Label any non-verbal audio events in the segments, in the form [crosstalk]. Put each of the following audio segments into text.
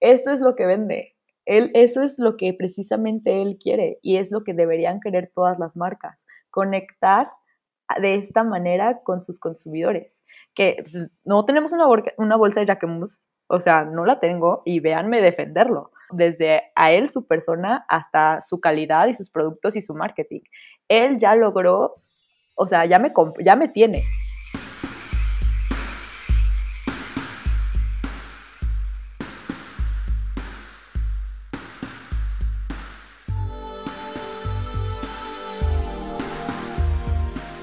esto es lo que vende. Él, eso es lo que precisamente él quiere y es lo que deberían querer todas las marcas, conectar de esta manera con sus consumidores. Que pues, no tenemos una, una bolsa de Jacquemus, o sea, no la tengo y véanme defenderlo, desde a él, su persona, hasta su calidad y sus productos y su marketing. Él ya logró, o sea, ya me, ya me tiene.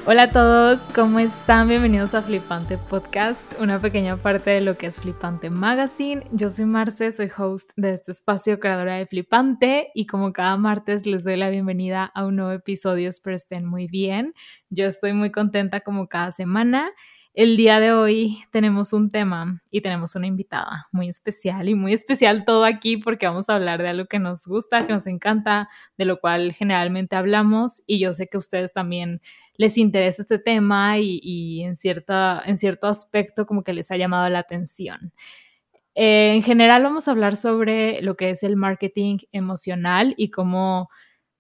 Hola a todos, ¿cómo están? Bienvenidos a Flipante Podcast, una pequeña parte de lo que es Flipante Magazine. Yo soy Marce, soy host de este espacio, creadora de Flipante, y como cada martes les doy la bienvenida a un nuevo episodio, espero estén muy bien. Yo estoy muy contenta como cada semana. El día de hoy tenemos un tema y tenemos una invitada muy especial y muy especial todo aquí porque vamos a hablar de algo que nos gusta, que nos encanta, de lo cual generalmente hablamos y yo sé que ustedes también les interesa este tema y, en, cierta, en cierto aspecto como que les ha llamado la atención. Eh, en general vamos a hablar sobre lo que es el marketing emocional y cómo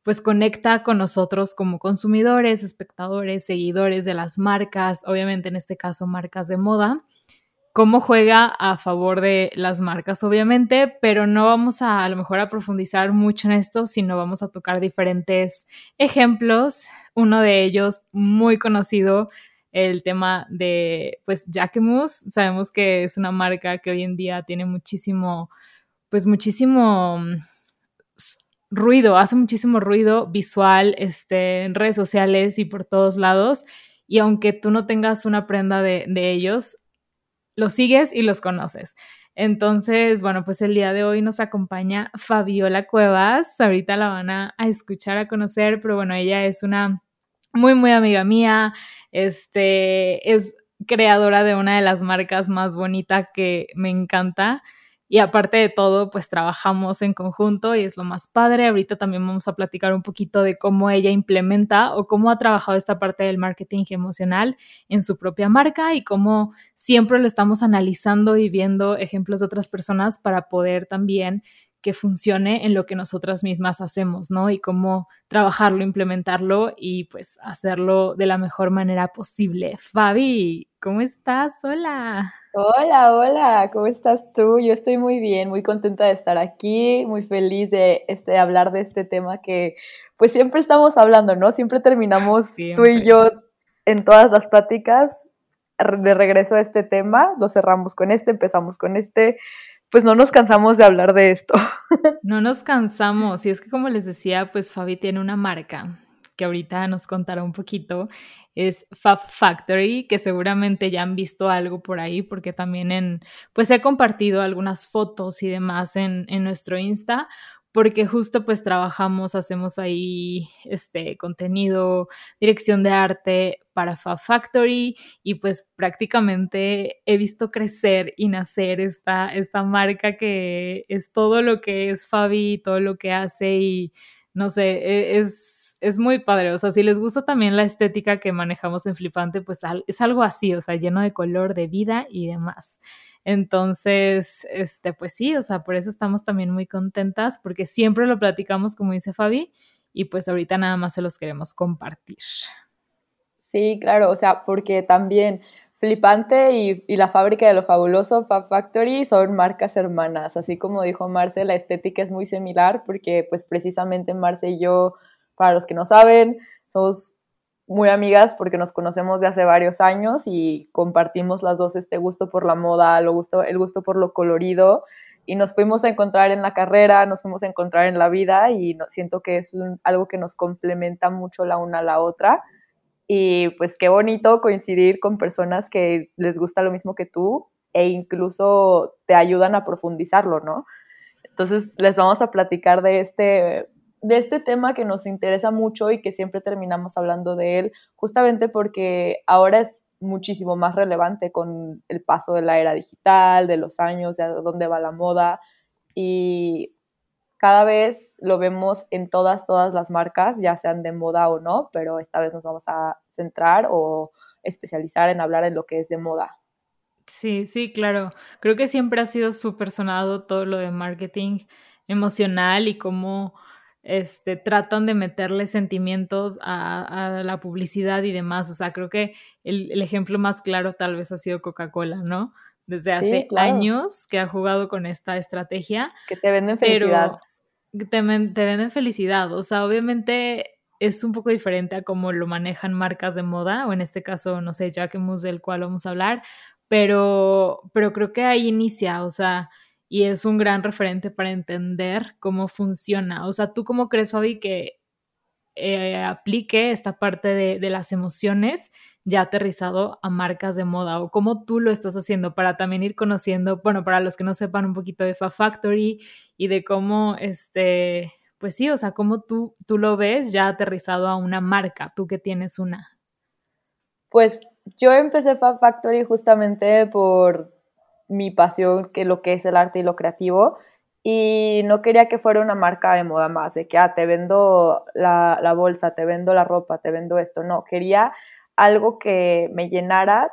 pues conecta con nosotros como consumidores, espectadores, seguidores de las marcas, obviamente en este caso marcas de moda cómo juega a favor de las marcas, obviamente, pero no vamos a a lo mejor a profundizar mucho en esto, sino vamos a tocar diferentes ejemplos. Uno de ellos muy conocido, el tema de, pues, Jacquemus. Sabemos que es una marca que hoy en día tiene muchísimo, pues, muchísimo ruido, hace muchísimo ruido visual este, en redes sociales y por todos lados. Y aunque tú no tengas una prenda de, de ellos, los sigues y los conoces. Entonces, bueno, pues el día de hoy nos acompaña Fabiola Cuevas. Ahorita la van a, escuchar, a conocer, pero bueno, ella es una muy, muy amiga mía. Este es creadora de una de las marcas más bonitas que me encanta. Y aparte de todo, pues trabajamos en conjunto y es lo más padre. Ahorita también vamos a platicar un poquito de cómo ella implementa o cómo ha trabajado esta parte del marketing emocional en su propia marca y cómo siempre lo estamos analizando y viendo ejemplos de otras personas para poder también que funcione en lo que nosotras mismas hacemos, ¿no? Y cómo trabajarlo, implementarlo y pues hacerlo de la mejor manera posible. Fabi, ¿cómo estás? Hola. Hola, hola, ¿cómo estás tú? Yo estoy muy bien, muy contenta de estar aquí, muy feliz de este, hablar de este tema que pues siempre estamos hablando, ¿no? Siempre terminamos tú y yo en todas las pláticas de regreso a este tema, lo cerramos con este, empezamos con este, pues no nos cansamos de hablar de esto. [laughs] No nos cansamos, y es que como les decía, pues Fabi tiene una marca que ahorita nos contará un poquito, es Fab Factory, que seguramente ya han visto algo por ahí, porque también en, pues he compartido algunas fotos y demás en, en nuestro Insta, porque justo pues trabajamos, hacemos ahí este contenido, dirección de arte para Fab Factory y pues prácticamente he visto crecer y nacer esta, esta marca que es todo lo que es Fabi, todo lo que hace y no sé, e, es, es muy padre. O sea, si les gusta también la estética que manejamos en Flipante, pues es algo así, o sea, lleno de color, de vida y demás. Entonces, este, pues sí, o sea, por eso estamos también muy contentas, porque siempre lo platicamos, como dice Fabi, y pues ahorita nada más se los queremos compartir. Sí, claro, o sea, porque también Flipante y, la fábrica de lo fabuloso, Fab Factory, son marcas hermanas. Así como dijo Marce, la estética es muy similar porque pues precisamente Marce y yo, para los que no saben, somos muy amigas porque nos conocemos de hace varios años y compartimos las dos este gusto por la moda, lo gusto, el gusto por lo colorido y nos fuimos a encontrar en la carrera, nos fuimos a encontrar en la vida y siento que es algo que nos complementa mucho la una a la otra y pues qué bonito coincidir con personas que les gusta lo mismo que tú e incluso te ayudan a profundizarlo, ¿no? Entonces les vamos a platicar de este de este tema que nos interesa mucho y que siempre terminamos hablando de él, justamente porque ahora es muchísimo más relevante con el paso de la era digital, de los años, de dónde va la moda y cada vez lo vemos en todas, todas las marcas, ya sean de moda o no, pero esta vez nos vamos a centrar o especializar en hablar en lo que es de moda. Sí, sí, claro. Creo que siempre ha sido súper sonado todo lo de marketing emocional y cómo este, tratan de meterle sentimientos a, la publicidad y demás. O sea, creo que el, ejemplo más claro tal vez ha sido Coca-Cola, ¿no? Desde hace años que ha jugado con esta estrategia. Que te venden felicidad. Te, venden felicidad. O sea, obviamente es un poco diferente a cómo lo manejan marcas de moda, o en este caso, no sé, Jacquemus, del cual vamos a hablar, pero, pero creo que ahí inicia, o sea, y es un gran referente para entender cómo funciona. O sea, ¿tú cómo crees, Fabi, que eh, aplique esta parte de, las emociones ya aterrizado a marcas de moda? ¿O cómo tú lo estás haciendo para también ir conociendo, bueno, para los que no sepan un poquito de Fa Factory y de cómo, este, pues sí, o sea, cómo tú, tú lo ves ya aterrizado a una marca, tú que tienes una? Pues yo empecé Fab Factory justamente por mi pasión, que lo que es el arte y lo creativo, y no quería que fuera una marca de moda más, de que, ah, te vendo la, la bolsa, te vendo la ropa, te vendo esto, no, quería algo que me llenara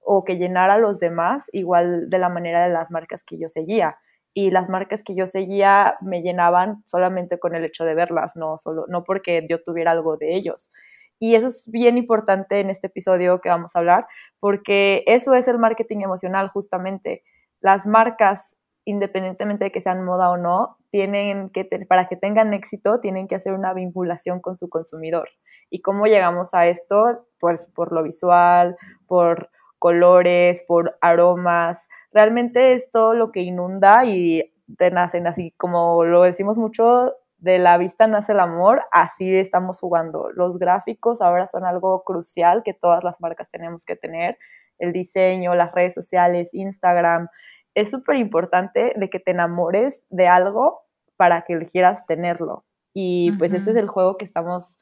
o que llenara a los demás igual de la manera de las marcas que yo seguía. Y las marcas que yo seguía me llenaban solamente con el hecho de verlas, no, solo, no porque yo tuviera algo de ellos. Y eso es bien importante en este episodio que vamos a hablar, porque eso es el marketing emocional justamente. Las marcas, independientemente de que sean moda o no, tienen que, para que tengan éxito, tienen que hacer una vinculación con su consumidor. ¿Y cómo llegamos a esto? Pues por lo visual, por colores, por aromas. Realmente es todo lo que inunda y te nacen así, como lo decimos mucho, de la vista nace el amor, así estamos jugando. Los gráficos ahora son algo crucial que todas las marcas tenemos que tener. El diseño, las redes sociales, Instagram. Es súper importante de que te enamores de algo para que quieras tenerlo. Y pues ese es el juego que estamos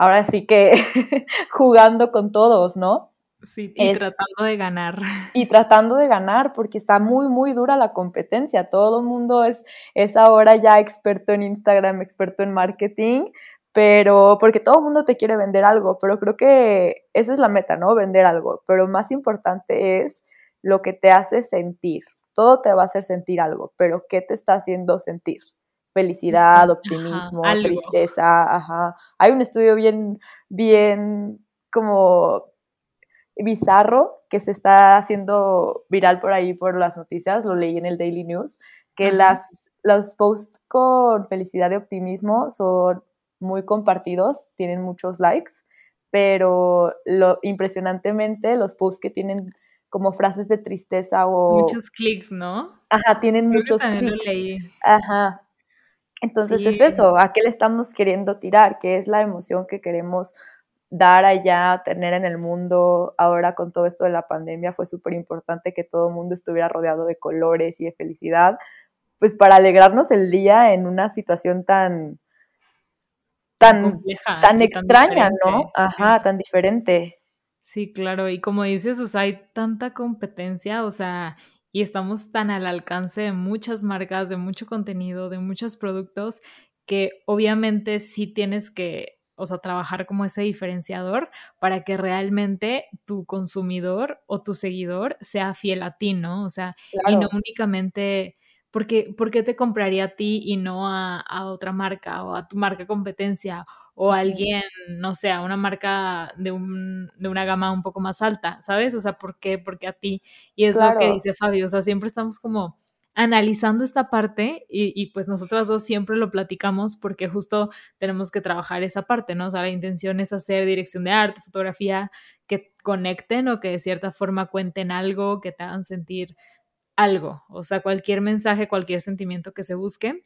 ahora sí que [laughs] jugando con todos, ¿no? Sí, y tratando de ganar. [laughs] Y tratando de ganar, porque está muy, muy dura la competencia. Todo el mundo es, es ahora ya experto en Instagram, experto en marketing, pero porque todo el mundo te quiere vender algo, pero creo que esa es la meta, ¿no? Vender algo. Pero más importante es lo que te hace sentir. Todo te va a hacer sentir algo, pero ¿qué te está haciendo sentir? Felicidad, optimismo, tristeza, ajá. Hay un estudio bien, bien como bizarro que se está haciendo viral por ahí por las noticias, lo leí en el Daily News, que las, los posts con felicidad y optimismo son muy compartidos, tienen muchos likes, pero lo impresionantemente los posts que tienen como frases de tristeza o muchos clics, ¿no? Ajá, tienen muchos clics. Ajá. Entonces es eso, ¿a qué le estamos queriendo tirar? ¿Qué es la emoción que queremos dar allá, tener en el mundo, ahora con todo esto de la pandemia, fue súper importante que todo el mundo estuviera rodeado de colores y de felicidad, pues para alegrarnos el día en una situación tan tan, tan extraña, ¿no? Ajá, tan diferente. Sí, claro, y como dices, o sea, hay tanta competencia, o sea, y estamos tan al alcance de muchas marcas, de mucho contenido, de muchos productos, que obviamente sí tienes que o sea, trabajar como ese diferenciador para que realmente tu consumidor o tu seguidor sea fiel a ti, ¿no? O sea, y no únicamente, porque, ¿por qué te compraría a ti y no a, otra marca o a tu marca competencia? O alguien, no sé, a una marca de, un, de una gama un poco más alta, ¿sabes? O sea, ¿por qué? Porque a ti. Y es lo que dice Fabio, o sea, siempre estamos como analizando esta parte y, pues nosotras dos siempre lo platicamos porque justo tenemos que trabajar esa parte, ¿no? O sea, la intención es hacer dirección de arte, fotografía, que conecten o que de cierta forma cuenten algo, que te hagan sentir algo, o sea, cualquier mensaje, cualquier sentimiento que se busque.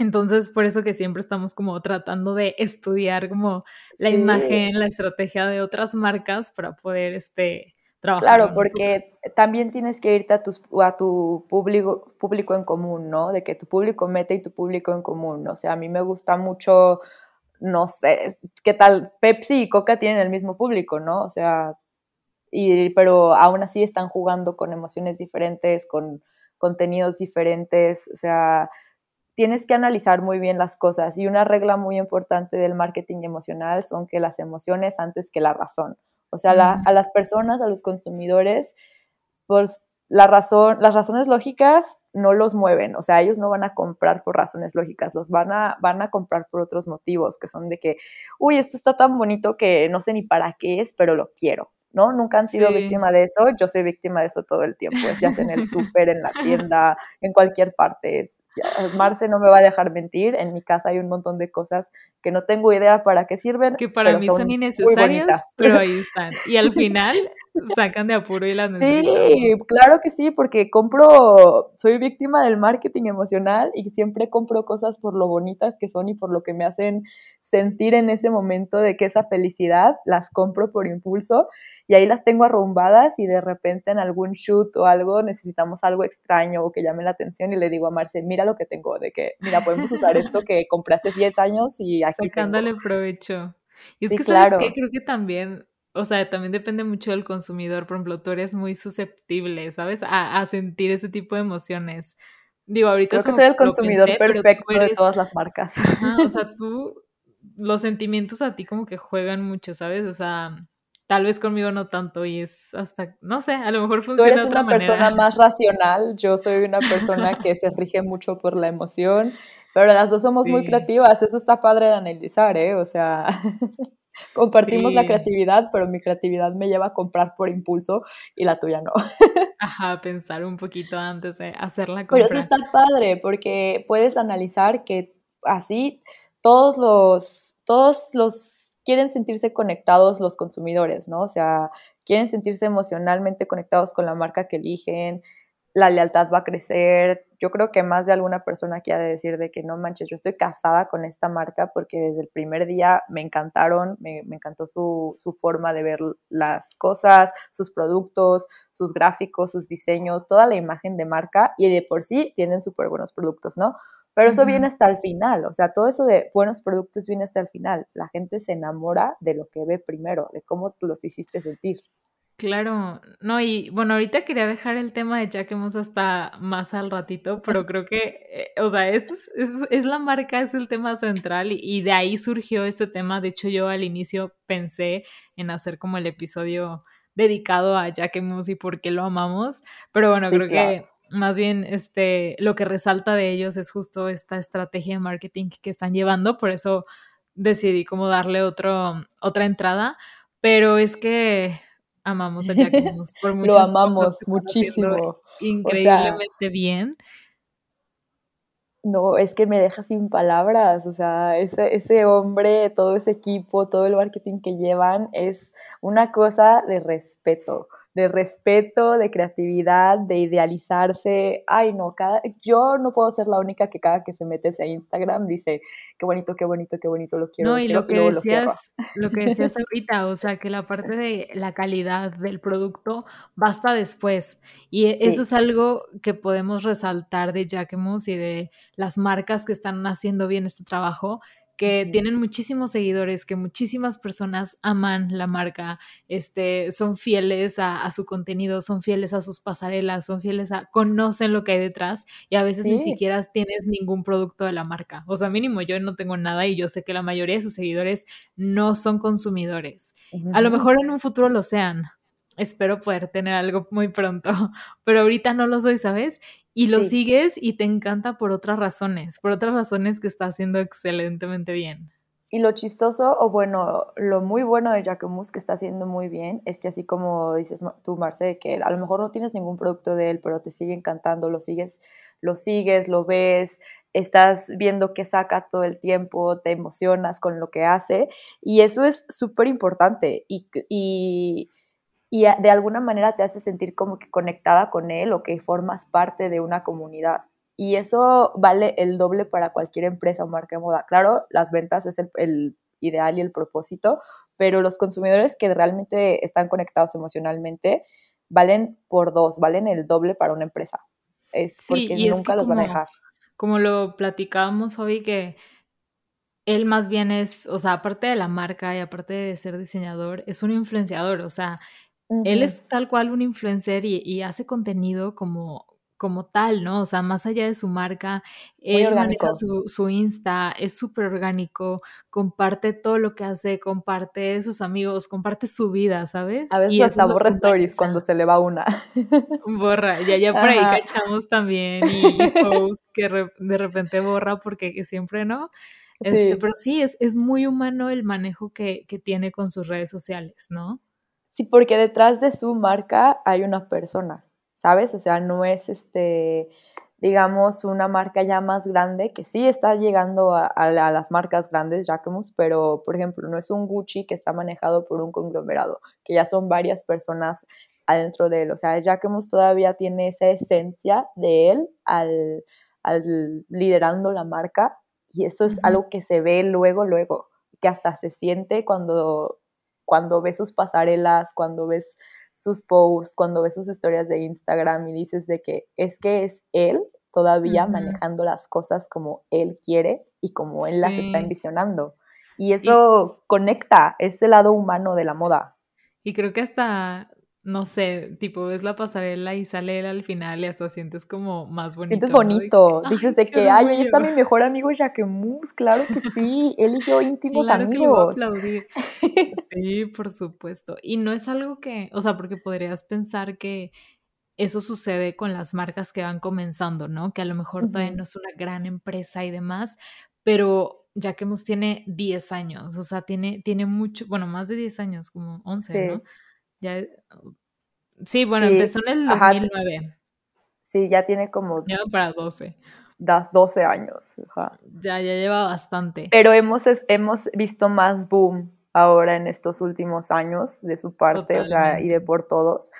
Entonces, por eso que siempre estamos como tratando de estudiar como la imagen, la estrategia de otras marcas para poder, este, Claro, porque también tienes que irte a, tus, a tu público, público en común, ¿no? De que tu público mete y tu público en común. O sea, a mí me gusta mucho, no sé, ¿qué tal? Pepsi y Coca tienen el mismo público, ¿no? O sea, y, pero aún así están jugando con emociones diferentes, con contenidos diferentes. O sea, tienes que analizar muy bien las cosas. Y una regla muy importante del marketing emocional son que las emociones antes que la razón. O sea, a las personas, a los consumidores, pues la razón, las razones lógicas no los mueven, o sea, ellos no van a comprar por razones lógicas, los van a, van a comprar por otros motivos, que son de que, uy, esto está tan bonito que no sé ni para qué es, pero lo quiero, ¿no? Nunca han sido víctima de eso, yo soy víctima de eso todo el tiempo, ya sea en el [laughs] súper, en la tienda, en cualquier parte, Marce no me va a dejar mentir, en mi casa hay un montón de cosas que no tengo idea para qué sirven. Que para mí son, innecesarias, pero [laughs] ahí están. Y al final sacan de apuro y las Sí, claro que sí, porque compro, soy víctima del marketing emocional y siempre compro cosas por lo bonitas que son y por lo que me hacen sentir en ese momento de que esa felicidad las compro por impulso y ahí las tengo arrumbadas y de repente en algún shoot o algo necesitamos algo extraño o que llame la atención y le digo a Marce, mira lo que tengo, de que, mira, podemos usar esto que compré hace 10 años y aquí Sacándole provecho. Y es que, ¿sabes qué? Creo que también o sea, también depende mucho del consumidor. Por ejemplo, tú eres muy susceptible, ¿sabes? A, sentir ese tipo de emociones. Digo, ahorita Creo que soy el consumidor perfecto de todas las marcas. o sea, [laughs] tú, los sentimientos a ti como que juegan mucho, ¿sabes? O sea, tal vez conmigo no tanto y es hasta, no sé, a lo mejor funciona. Tú eres una persona más racional, yo soy una persona que se rige mucho por la emoción, pero las dos somos muy [laughs] creativas, eso está padre de analizar, ¿eh? O sea... [laughs] Compartimos la creatividad, pero mi creatividad me lleva a comprar por impulso y la tuya no. [laughs] Ajá, pensar un poquito antes de hacer la compra. Pero eso está padre porque puedes analizar que así todos los, todos los quieren sentirse conectados los consumidores, ¿no? O sea, quieren sentirse emocionalmente conectados con la marca que eligen, la lealtad va a crecer. Yo creo que más de alguna persona quiere decir de que no manches, yo estoy casada con esta marca porque desde el primer día me encantaron, me, encantó su, su, forma de ver las cosas, sus productos, sus gráficos, sus diseños, toda la imagen de marca y de por sí tienen súper buenos productos, ¿no? Pero eso viene hasta el final, o sea, todo eso de buenos productos viene hasta el final. La gente se enamora de lo que ve primero, de cómo tú los hiciste sentir. Claro, no, y bueno, ahorita quería dejar el tema de hemos hasta más al ratito, pero creo que, eh, o sea, esto es, la marca, es el tema central y, de ahí surgió este tema. De hecho, yo al inicio pensé en hacer como el episodio dedicado a Jacquemus y por qué lo amamos, pero bueno, creo que más bien este, lo que resalta de ellos es justo esta estrategia de marketing que están llevando, por eso decidí como darle otro, otra entrada, pero es que amamos a [laughs] Jack por muchas Lo amamos muchísimo. Increíblemente bien. No, es que me deja sin palabras, o sea, ese, ese hombre, todo ese equipo, todo el marketing que llevan es una cosa de respeto de respeto, de creatividad, de idealizarse. Ay, no, cada, yo no puedo ser la única que cada que se mete a Instagram dice, qué bonito, qué bonito, qué bonito, lo quiero. No, y lo, que decías, lo, que decías [laughs] ahorita, o sea, que la parte de la calidad del producto basta después. Y eso es algo que podemos resaltar de Jacquemus y de las marcas que están haciendo bien este trabajo, que tienen muchísimos seguidores, que muchísimas personas aman la marca, este, son fieles a, su contenido, son fieles a sus pasarelas, son fieles a, conocen lo que hay detrás y a veces ni siquiera tienes ningún producto de la marca. O sea, mínimo yo no tengo nada y yo sé que la mayoría de sus seguidores no son consumidores. A lo mejor en un futuro lo sean, espero poder tener algo muy pronto, [laughs] pero ahorita no lo soy, ¿sabes? Y lo sigues y te encanta por otras razones, por otras razones que está haciendo excelentemente bien. Y lo chistoso, o bueno, lo muy bueno de Jacquemus que está haciendo muy bien, es que así como dices tú, Marce, que a lo mejor no tienes ningún producto de él, pero te sigue encantando, lo sigues, lo sigues, lo ves, estás viendo qué saca todo el tiempo, te emocionas con lo que hace, y eso es súper importante. Y, y y de alguna manera te hace sentir como que conectada con él o que formas parte de una comunidad. Y eso vale el doble para cualquier empresa o marca de moda. Claro, las ventas es el, ideal y el propósito, pero los consumidores que realmente están conectados emocionalmente valen por dos, valen el doble para una empresa. Es porque nunca los van a dejar. Como lo platicábamos hoy, que él más bien es, o sea, aparte de la marca y aparte de ser diseñador, es un influenciador, o sea, él es tal cual un influencer y, hace contenido como como tal, ¿no? O sea, más allá de su marca, él maneja su, su, Insta, es súper orgánico, comparte todo lo que hace, comparte sus amigos, comparte su vida, ¿sabes? A veces hasta borra stories cuando se le va una. [laughs] Borra, ya ya por ahí cachamos también y, [laughs] post que de repente borra porque siempre no. Este, Pero sí, es, es muy humano el manejo que, que tiene con sus redes sociales, ¿no? Sí, porque detrás de su marca hay una persona ¿sabes? O sea, no es este, digamos, una marca ya más grande, que sí está llegando a, las marcas grandes, Jacquemus, pero, por ejemplo, no es un Gucci que está manejado por un conglomerado, que ya son varias personas adentro de él. O sea, Jacquemus todavía tiene esa esencia de él al, liderando la marca y eso es algo que se ve luego, luego, que hasta se siente cuando, cuando ves sus pasarelas, cuando ves sus posts, cuando ves sus historias de Instagram y dices de que es que es él todavía manejando las cosas como él quiere y como él las está envisionando. Y eso conecta ese lado humano de la moda. Y creo que hasta no sé, tipo ves la pasarela y sale él al final y hasta sientes como más bonito. Sientes bonito, dices de que, ay, ahí está mi mejor amigo Jacquemus, claro que sí, él y yo íntimos amigos. [laughs] Sí, por supuesto. Y no es algo que, o sea, porque podrías pensar que eso sucede con las marcas que van comenzando, ¿no? Que a lo mejor todavía no es una gran empresa y demás, pero Jacquemus tiene 10 años, o sea, tiene, tiene mucho, bueno, más de 10 años, como 11, ¿no? Ya, sí, bueno, empezó en el 2009. Sí, ya tiene como... Ya para 12. Das 12 años. Ya, ya lleva bastante. Pero hemos, hemos visto más boom ahora en estos últimos años de su parte, o sea, y de por todos.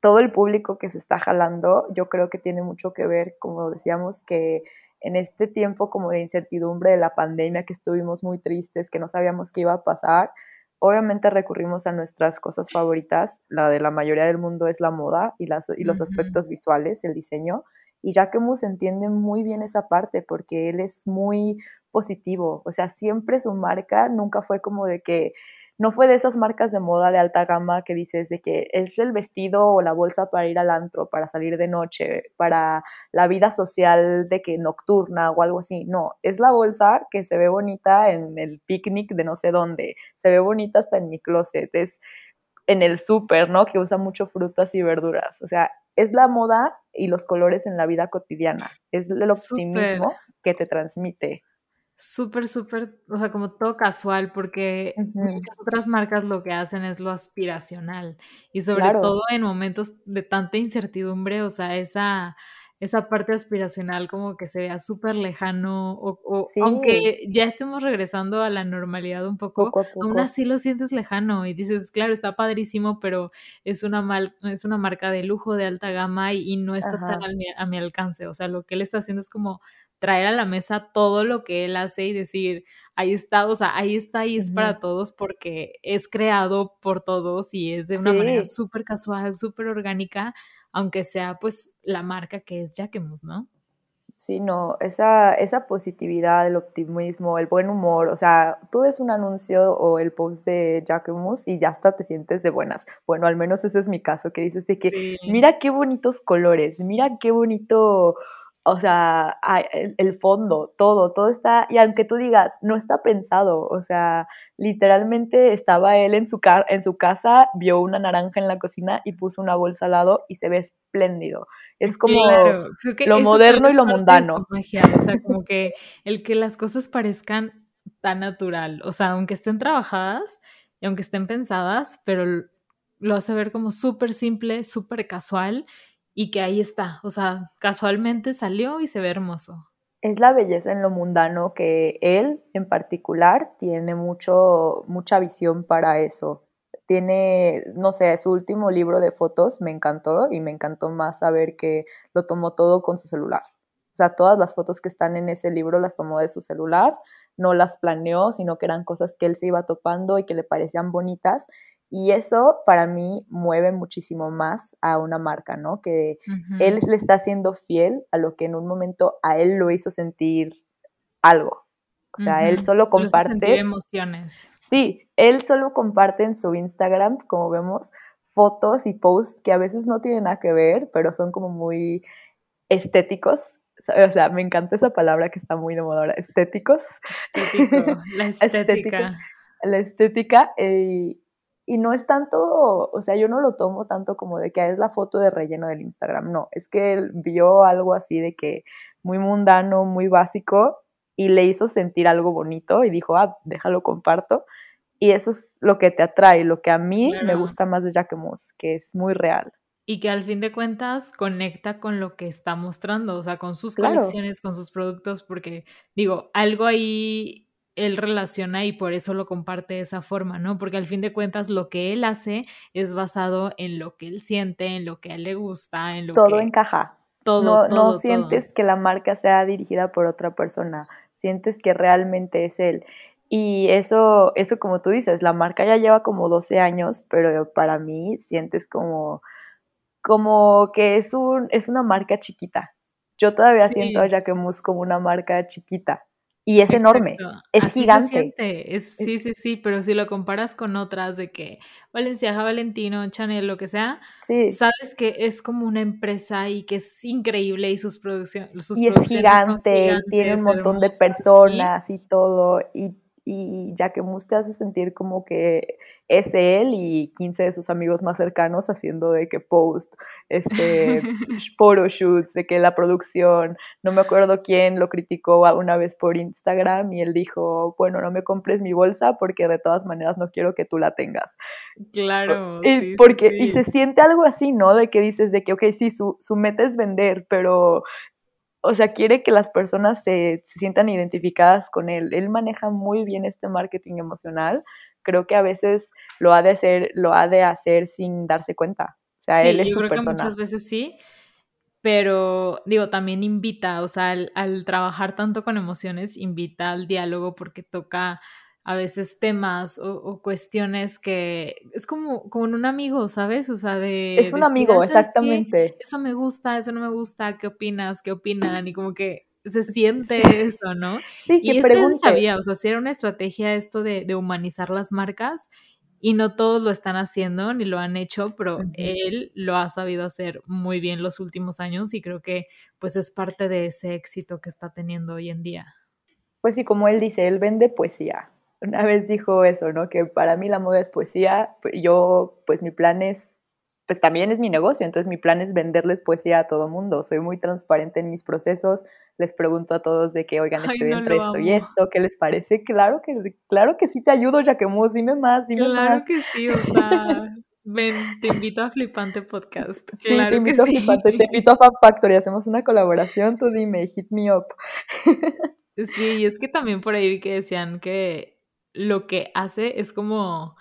Todo el público que se está jalando, yo creo que tiene mucho que ver, como decíamos, que en este tiempo como de incertidumbre de la pandemia, que estuvimos muy tristes, que no sabíamos qué iba a pasar, Obviamente recurrimos a nuestras cosas favoritas, la de la mayoría del mundo es la moda y, las, y los aspectos visuales, el diseño, y Jacquemus entiende muy bien esa parte porque él es muy positivo, o sea, siempre su marca nunca fue como de que no fue de esas marcas de moda de alta gama que dices de que es el vestido o la bolsa para ir al antro, para salir de noche, para la vida social de que nocturna o algo así. No, es la bolsa que se ve bonita en el picnic de no sé dónde, se ve bonita hasta en mi closet, es en el súper, ¿no? Que usa mucho frutas y verduras. O sea, es la moda y los colores en la vida cotidiana. Es el optimismo que te transmite súper, súper, o sea, como todo casual, porque muchas otras marcas lo que hacen es lo aspiracional y sobre todo en momentos de tanta incertidumbre, o sea, esa, esa parte aspiracional como que se vea súper lejano, o, aunque ya estemos regresando a la normalidad un poco, aún así lo sientes lejano y dices, claro, está padrísimo, pero es una, mal, es una marca de lujo, de alta gama y, no está tan a mi alcance, o sea, lo que él está haciendo es como traer a la mesa todo lo que él hace y decir, ahí está, o sea, ahí está y es para todos porque es creado por todos y es de una manera súper casual, súper orgánica, aunque sea pues la marca que es Jacquemus, ¿no? Sí, no, esa, esa positividad, el optimismo, el buen humor, o sea, tú ves un anuncio o el post de Jacquemus y ya hasta te sientes de buenas. Bueno, al menos ese es mi caso, que dices de que, mira qué bonitos colores, mira qué bonito o sea, el, fondo, todo, todo está, y aunque tú digas, no está pensado, o sea, literalmente estaba él en su, en su casa, vio una naranja en la cocina y puso una bolsa al lado y se ve espléndido. Es como lo moderno y lo mundano. o sea, como que el que las cosas parezcan tan natural, o sea, aunque estén trabajadas y aunque estén pensadas, pero lo hace ver como súper simple, súper casual y que ahí está, o sea, casualmente salió y se ve hermoso. Es la belleza en lo mundano que él en particular tiene mucho, mucha visión para eso. Tiene, no sé, su último libro de fotos me encantó y me encantó más saber que lo tomó todo con su celular. O sea, todas las fotos que están en ese libro las tomó de su celular, no las planeó, sino que eran cosas que él se iba topando y que le parecían bonitas y eso para mí mueve muchísimo más a una marca, ¿no? Que él le está siendo fiel a lo que en un momento a él lo hizo sentir algo. O sea, él solo comparte... emociones. Sí, él solo comparte en su Instagram, como vemos, fotos y posts que a veces no tienen nada que ver, pero son como muy estéticos. O sea, me encanta esa palabra que está muy de moda ahora, estéticos. Estético, la [laughs] estética. la estética. Eh, y no es tanto, o sea, yo no lo tomo tanto como de que es la foto de relleno del Instagram, no, es que él vio algo así de que muy mundano, muy básico y le hizo sentir algo bonito y dijo, ah, déjalo comparto. Y eso es lo que te atrae, lo que a mí me gusta más de Jacquemus, que es muy real. Y que al fin de cuentas conecta con lo que está mostrando, o sea, con sus colecciones, con sus productos, porque digo, algo ahí él relaciona y por eso lo comparte de esa forma, ¿no? Porque al fin de cuentas lo que él hace es basado en lo que él siente, en lo que a él le gusta, en lo todo que... Todo encaja. Todo, no, todo, no sientes que la marca sea dirigida por otra persona, sientes que realmente es él. Y eso, eso como tú dices, la marca ya lleva como 12 años, pero para mí sientes como, como que es, un, es una marca chiquita. Yo todavía siento a Jacquemus como una marca chiquita y es enorme, es gigante. Es, sí, sí, sí, pero si lo comparas con otras de que Valenciaga, Valentino, Chanel, lo que sea, sabes que es como una empresa y que es increíble y sus, producciones sus y es gigante, tiene un montón de personas y todo, y y ya que Mus te hace sentir como que es él y 15 de sus amigos más cercanos haciendo de que post, este, [laughs] shoots, de que la producción, no me acuerdo quién lo criticó una vez por Instagram y él dijo, bueno, no me compres mi bolsa porque de todas maneras no quiero que tú la tengas. Claro. Y, porque, y se siente algo así, ¿no? De que dices de que, ok, sí, su, su meta es vender, pero o sea, quiere que las personas se, sientan identificadas con él. Él maneja muy bien este marketing emocional. Creo que a veces lo ha de hacer, lo ha de hacer sin darse cuenta. O sea, él es yo su creo persona. que muchas veces sí, pero digo, también invita, o sea, al trabajar tanto con emociones, invita al diálogo porque toca a veces temas o, cuestiones que es como, como un amigo, ¿sabes? O sea, de... Es un amigo, exactamente. Eso me gusta, eso no me gusta, ¿qué opinas? ¿Qué opinan? [laughs] Y como que se siente eso, ¿no? Sí, y que él sabía, o sea, si era una estrategia esto de, de, humanizar las marcas y no todos lo están haciendo ni lo han hecho, pero él lo ha sabido hacer muy bien los últimos años y creo que pues es parte de ese éxito que está teniendo hoy en día. Pues sí, como él dice, él vende poesía una vez dijo eso, ¿no? Que para mí la moda es poesía, yo, pues mi plan es, pues también es mi negocio, entonces mi plan es venderles poesía a todo mundo. Soy muy transparente en mis procesos, les pregunto a todos de que, oigan, estoy entre esto y esto, ¿qué les parece? Claro que, claro que sí te ayudo, Jacquemus, dime más, dime más. Claro que sí, o sea... Ven, te invito a Flipante Podcast. Sí, te invito a Flipante, te invito a Fab Factory, hacemos una colaboración, tú dime, hit me up. [laughs] Sí, es que también por ahí vi que decían que lo que hace es como,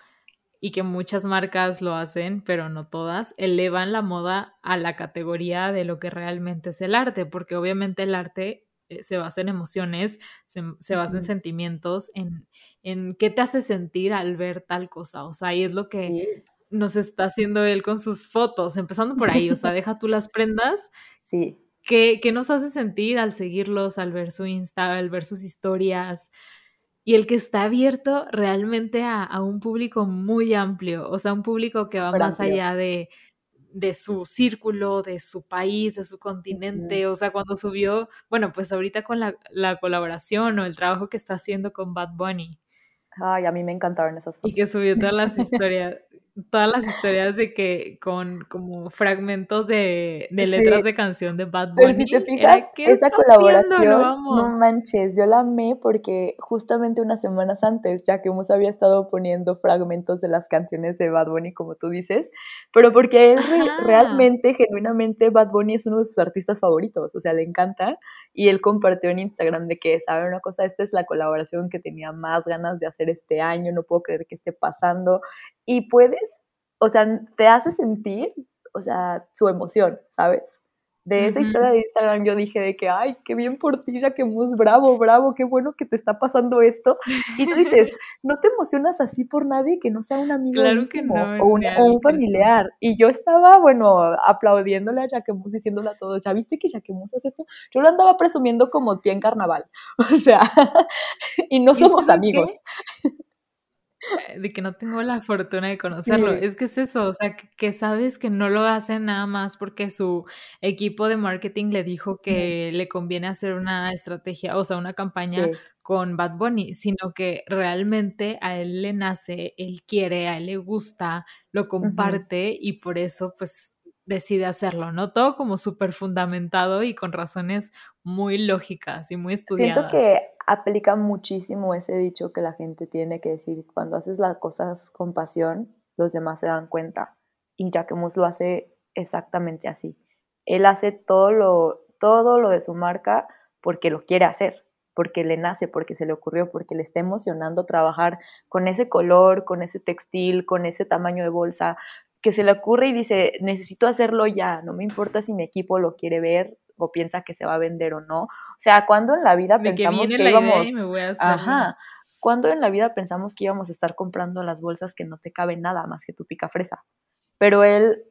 y que muchas marcas lo hacen, pero no todas, elevan la moda a la categoría de lo que realmente es el arte, porque obviamente el arte eh, se basa en emociones, se, basa en sentimientos, en, en qué te hace sentir al ver tal cosa, o sea, y es lo que nos está haciendo él con sus fotos, empezando por ahí, o sea, [laughs] deja tú las prendas. Sí. ¿Qué, ¿Qué, nos hace sentir al seguirlos, al ver su Insta, al ver sus historias? Y el que está abierto realmente a, un público muy amplio, o sea, un público que va más allá de, de su círculo, de su país, de su continente. O sea, cuando subió, bueno, pues ahorita con la, la, colaboración o el trabajo que está haciendo con Bad Bunny. Ay, a mí me encantaron esas fotos. Y que subió todas las [laughs] historias, todas las historias de que con como fragmentos de, de letras de canción de Bad Bunny. Pero si te fijas, esa colaboración, no manches, yo la amé porque justamente unas semanas antes, ya que hemos había estado poniendo fragmentos de las canciones de Bad Bunny, como tú dices, pero porque él realmente, genuinamente, Bad Bunny es uno de sus artistas favoritos, o sea, le encanta, y él compartió en Instagram de que, ¿saben una cosa? Esta es la colaboración que tenía más ganas de hacer este año, no puedo creer que esté pasando, y puedes, o sea, te hace sentir, o sea, su emoción, ¿sabes? De esa historia de Instagram yo dije de que, ay, qué bien por ti, Mus, bravo, bravo, qué bueno que te está pasando esto. Y tú dices, [laughs] no te emocionas así por nadie que no sea un amigo o, un, familiar. Y yo estaba, bueno, aplaudiéndole a Jaquemus, diciéndole a todos, ¿ya viste que Jaquemus hace esto? Yo lo andaba presumiendo como tía en carnaval, [laughs] o sea, y no somos amigos. eh, [laughs] de que no tengo la fortuna de conocerlo. Es que es eso, o sea, que, sabes que no lo hacen nada más porque su equipo de marketing le dijo que le conviene hacer una estrategia, o sea, una campaña con Bad Bunny, sino que realmente a él le nace, él quiere, a él le gusta, lo comparte y por eso pues decide hacerlo, ¿no? Todo como súper fundamentado y con razones muy lógicas y muy estudiadas. Siento que aplica muchísimo ese dicho que la gente tiene que decir, cuando haces las cosas con pasión, los demás se dan cuenta. Y Jacquemus lo hace exactamente así. Él hace todo lo, todo lo de su marca porque lo quiere hacer, porque le nace, porque se le ocurrió, porque le está emocionando trabajar con ese color, con ese textil, con ese tamaño de bolsa, que se le ocurre y dice, necesito hacerlo ya, no me importa si mi equipo lo quiere ver o piensa que se va a vender o no. O sea, cuando en la vida pensamos que, íbamos... Ajá. Cuando en la vida pensamos que íbamos a estar comprando las bolsas que no te cabe nada más que tu pica fresa. Pero él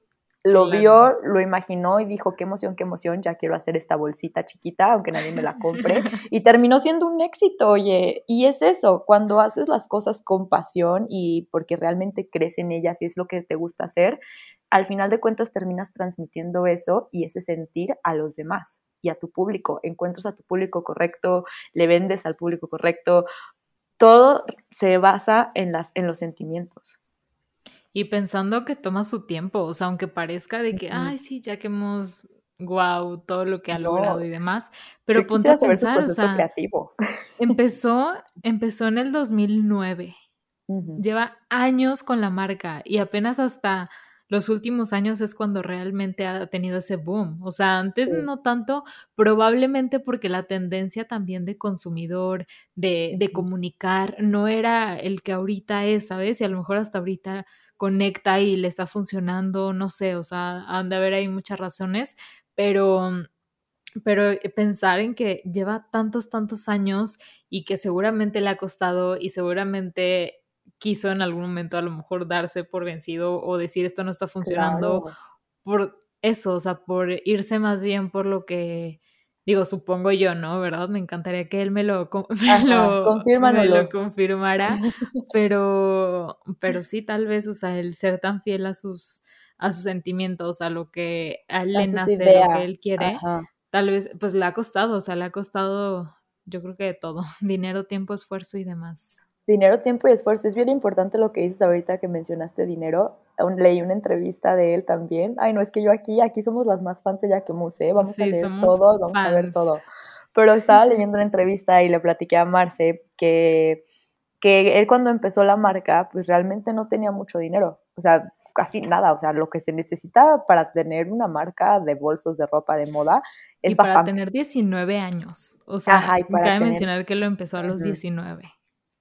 lo vio, lo imaginó y dijo, qué emoción, qué emoción, ya quiero hacer esta bolsita chiquita, aunque nadie me la compre. [laughs] y terminó siendo un éxito, oye. Y es eso, cuando haces las cosas con pasión y porque realmente crees en ellas y es lo que te gusta hacer, al final de cuentas terminas transmitiendo eso y ese sentir a los demás y a tu público. Encuentras a tu público correcto, le vendes al público correcto. Todo se basa en, las, en los sentimientos. Y pensando que toma su tiempo, o sea, aunque parezca de que, ay, sí, ya que hemos, wow, todo lo que ha logrado y demás, pero ponte a pensar, o sea, creativo. empezó, [laughs] empezó en el 2009, lleva años con la marca y apenas hasta los últimos años es cuando realmente ha tenido ese boom. O sea, antes no tanto, probablemente porque la tendencia también de consumidor, de, de, comunicar, no era el que ahorita es, ¿sabes? Y a lo mejor hasta ahorita conecta y le está funcionando, no sé, o sea, han de haber ahí muchas razones, pero, pero pensar en que lleva tantos, tantos años y que seguramente le ha costado y seguramente quiso en algún momento a lo mejor darse por vencido o decir esto no está funcionando por eso, o sea, por irse más bien por lo que Digo, supongo yo, ¿no? ¿Verdad? Me encantaría que él me lo, [laughs] me lo, me lo confirmara, [laughs] pero, pero sí, tal vez, o sea, el ser tan fiel a sus, a sus sentimientos, a lo que a él le nace, lo que él quiere, tal vez, pues le ha costado, o sea, le ha costado, yo creo que de todo, [laughs] dinero, tiempo, esfuerzo y demás. Dinero, tiempo y esfuerzo. Es bien importante lo que dices ahorita que mencionaste dinero. Leí una entrevista de él también. Ay, no, es que yo aquí, aquí somos las más fans de Jacquemus, ¿eh? Vamos a leer todo, vamos a ver todo. Pero estaba leyendo una entrevista y le platiqué a Marce que, que él cuando empezó la marca, pues realmente no tenía mucho dinero. O sea, casi nada, o sea, lo que se necesita para tener una marca de bolsos de ropa de moda es y para tener 19 años, o sea, cabe mencionar que lo empezó a los 19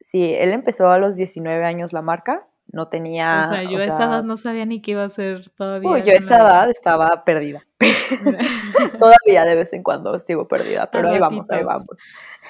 sí, él empezó a los 19 años la marca, no tenía... O sea, yo a esa edad no sabía ni qué iba a ser todavía. Uy, yo a esa edad estaba perdida. [laughs] [laughs] todavía de vez en cuando sigo perdida, pero ahí vamos, ahí vamos.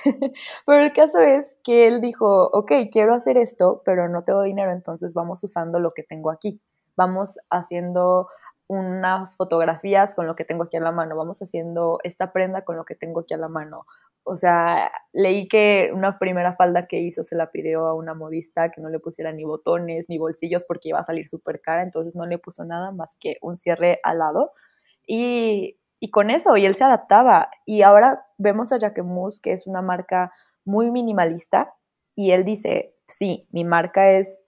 [laughs] pero el caso es que él dijo, ok, quiero hacer esto, pero no tengo dinero, entonces vamos usando lo que tengo aquí. Vamos haciendo unas fotografías con lo que tengo aquí a la mano, vamos haciendo esta prenda con lo que tengo aquí a la mano, o sea, leí que una primera falda que hizo se la pidió a una modista que no le pusiera ni botones ni bolsillos porque iba a salir súper cara, entonces no le puso nada más que un cierre al lado. Y, y con eso, y él se adaptaba. Y ahora vemos a Jacquemus, que es una marca muy minimalista, y él dice, sí, mi marca es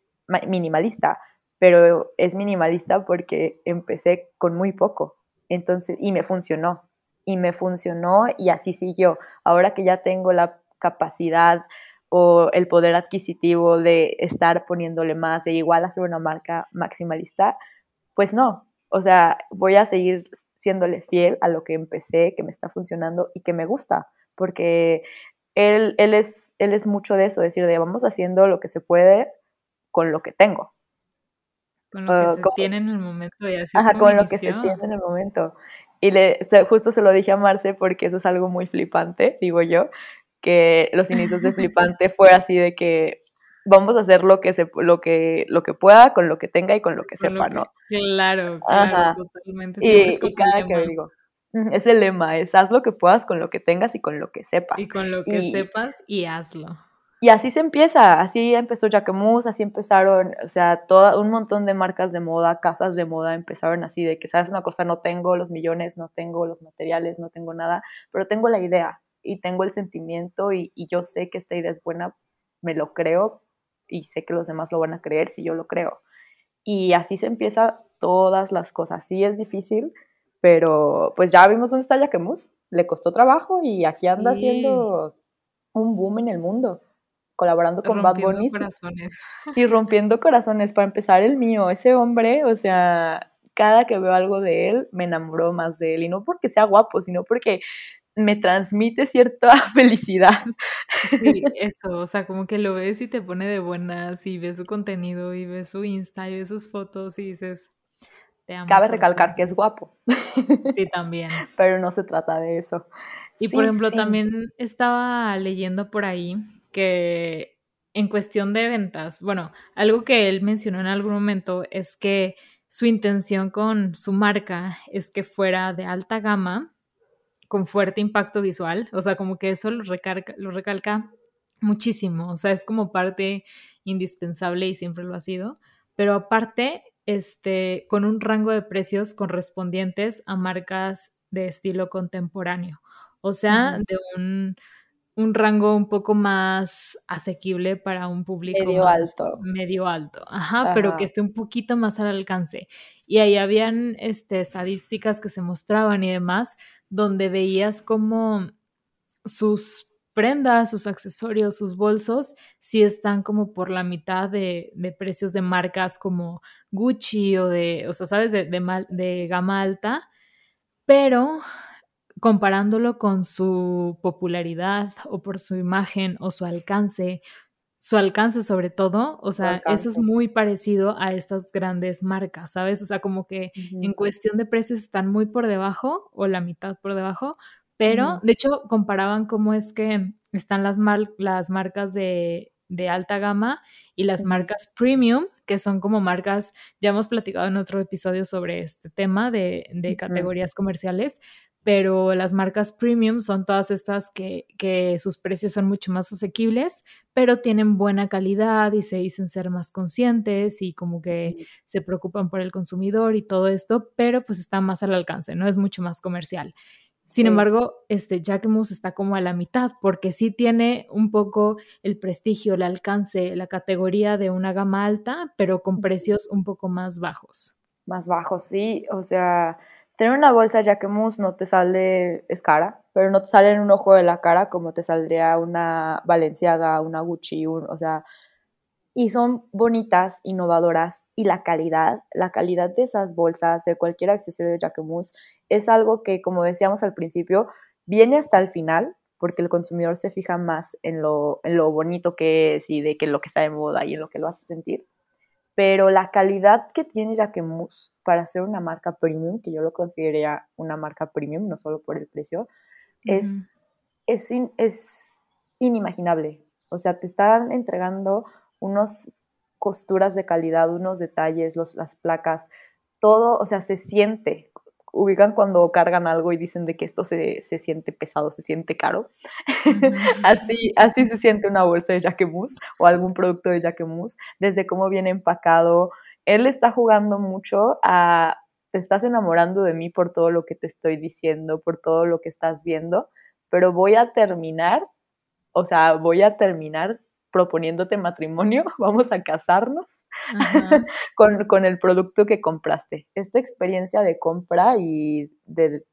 minimalista, pero es minimalista porque empecé con muy poco. Entonces, y me funcionó y me funcionó y así siguió. Ahora que ya tengo la capacidad o el poder adquisitivo de estar poniéndole más, de igual hacer una marca maximalista, pues no. O sea, voy a seguir siéndole fiel a lo que empecé, que me está funcionando y que me gusta, porque él, él, es, él es mucho de eso, decir, de vamos haciendo lo que se puede con lo que tengo. Con lo que ah, se tiene en el momento y así Ajá, con lo que se tiene en el momento. Y le, justo se lo dije a Marce porque eso es algo muy flipante, digo yo, que los inicios de flipante fue así de que vamos a hacer lo que se lo que lo que pueda con lo que tenga y con lo que sepa, ¿no? Claro, claro, totalmente. Y, cada que digo, es el lema, es haz lo que puedas con lo que tengas y con lo que sepas. Y con lo que sepas y hazlo. Y así se empieza, así empezó Jacquemus, así empezaron, o sea, todo, un montón de marcas de moda, casas de moda empezaron así de que, sabes, una cosa, no tengo los millones, no tengo los materiales, no tengo nada, pero tengo la idea y tengo el sentimiento y, y yo sé que esta idea es buena, me lo creo y sé que los demás lo van a creer si yo lo creo. Y así se empieza todas las cosas. Sí es difícil, pero pues ya vimos dónde está Jacquemus, le costó trabajo y aquí anda haciendo un boom en el mundo colaborando con Bad Bunny. Y rompiendo corazones, para empezar el mío, ese hombre, o sea, cada que veo algo de él, me enamoro más de él, y no porque sea guapo, sino porque me transmite cierta [laughs] felicidad. Sí, eso, o sea, como que lo ves y te pone de buenas, y ves su contenido, y ves su Insta, y ves sus fotos, y dices, te amo. Cabe recalcar que es guapo. Sí, también. [laughs] Pero no se trata de eso. Y por ejemplo, también estaba leyendo por ahí que en cuestión de ventas, bueno, algo que él mencionó en algún momento es que su intención con su marca es que fuera de alta gama, con fuerte impacto visual, o sea, como que eso lo, lo recalca muchísimo, o sea, es como parte indispensable y siempre lo ha sido, pero aparte, este, con un rango de precios correspondientes a marcas de estilo contemporáneo, o sea, de un un rango un poco más asequible para un público medio alto. Medio alto, ajá, pero que esté un poquito más al alcance. Y ahí habían este, estadísticas que se mostraban y demás, donde veías como sus prendas, sus accesorios, sus bolsos, sí están como por la mitad de, precios de marcas como Gucci o de, o sea, sabes, de, de, de gama alta, pero comparándolo con su popularidad o por su imagen o su alcance, su alcance sobre todo, o sea, eso es muy parecido a estas grandes marcas, ¿sabes? O sea, como que en cuestión de precios están muy por debajo o la mitad por debajo, pero de hecho comparaban cómo es que están las, las marcas de, alta gama y las marcas premium, que son como marcas, ya hemos platicado en otro episodio sobre este tema de, de categorías comerciales, pero las marcas premium son todas estas que, que, sus precios son mucho más asequibles, pero tienen buena calidad y se dicen ser más conscientes y como que se preocupan por el consumidor y todo esto, pero pues está más al alcance, ¿no? Es mucho más comercial. Sin embargo, este Jacquemus está como a la mitad, porque sí tiene un poco el prestigio, el alcance, la categoría de una gama alta, pero con precios un poco más bajos. Más bajos, sí. O sea, Tener una bolsa Jacquemus no te sale, es cara, pero no te sale en un ojo de la cara como te saldría una Valenciaga, una Gucci, o sea, y son bonitas, innovadoras y la calidad, la calidad de esas bolsas, de cualquier accesorio de Jacquemus, es algo que, como decíamos al principio, viene hasta el final, porque el consumidor se fija más en lo, en lo bonito que es y de que lo que está de moda y en lo que lo hace sentir pero la calidad que tiene Jacquemus para ser una marca premium, que yo lo consideraría una marca premium, no solo por el precio, es, es, es inimaginable. O sea, te están entregando unas costuras de calidad, unos detalles, los, las placas, todo, o sea, se siente, ubican cuando cargan algo y dicen de que esto se, siente pesado, se siente caro. [laughs] así, así se siente una bolsa de Jacquemus o algún producto de Jacquemus, desde cómo viene empacado. Él está jugando mucho a, te estás enamorando de mí por todo lo que te estoy diciendo, por todo lo que estás viendo, pero voy a terminar, o sea, voy a terminar proponiéndote matrimonio, [laughs] vamos a casarnos [laughs] con, el producto que compraste. Esta experiencia de compra y de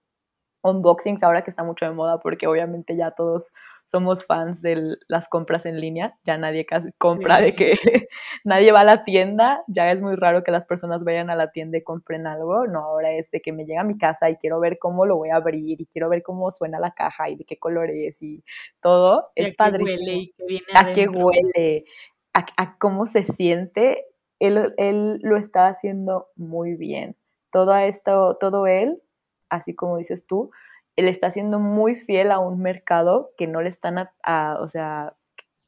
unboxings ahora que está mucho de moda porque obviamente ya todos somos fans de las compras en línea, ya nadie compra de que [laughs] nadie va a la tienda, ya es muy raro que las personas vayan a la tienda y compren algo, no, ahora es de que me llega a mi casa y quiero ver cómo lo voy a abrir y quiero ver cómo suena la caja y de qué color es y todo, es padre. a qué huele, a, cómo se siente, él, él lo está haciendo muy bien. Todo esto, todo él, así como dices tú, él está siendo muy fiel a un mercado que no le están, o sea,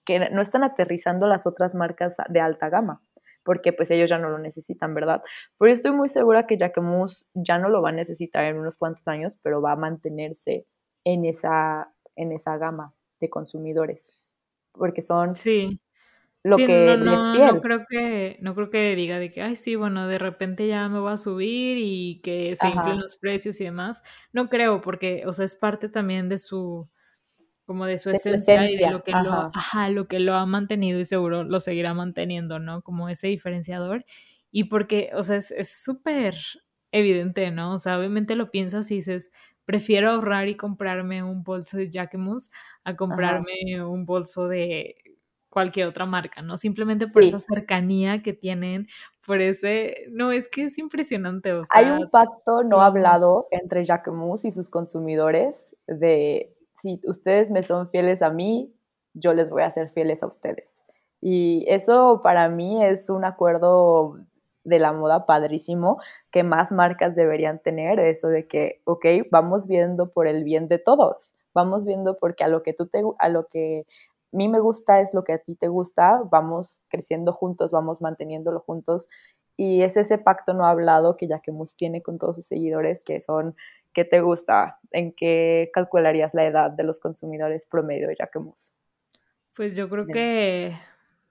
que no están aterrizando las otras marcas de alta gama, porque pues ellos ya no lo necesitan, ¿verdad? Pero estoy muy segura que Jacquemus ya no lo va a necesitar en unos cuantos años, pero va a mantenerse en esa, en esa gama de consumidores. porque son sí. Lo que no, fiel. No creo que, no creo que diga de que, ay, sí, bueno, de repente ya me voy a subir y que se inflen los precios y demás. No creo, porque, o sea, es parte también de su, como de su, esencia, y de lo que, Lo, ajá, lo que lo ha mantenido y seguro lo seguirá manteniendo, ¿no? Como ese diferenciador. Y porque, o sea, es súper evidente, ¿no? O sea, obviamente lo piensas y dices, prefiero ahorrar y comprarme un bolso de Jacquemus a comprarme un bolso de cualquier otra marca, ¿no? Simplemente por esa cercanía que tienen, por ese, no, es que es impresionante. O sea, Hay un pacto no hablado entre Jacquemus y sus consumidores de si ustedes me son fieles a mí, yo les voy a ser fieles a ustedes. Y eso para mí es un acuerdo de la moda padrísimo que más marcas deberían tener, eso de que, ok, vamos viendo por el bien de todos, vamos viendo porque a lo que tú te, a lo que mí me gusta es lo que a ti te gusta, vamos creciendo juntos, vamos manteniéndolo juntos y es ese pacto no hablado que Jacquemus tiene con todos sus seguidores que son ¿qué te gusta? ¿En qué calcularías la edad de los consumidores promedio de Jacquemus? Pues yo creo que...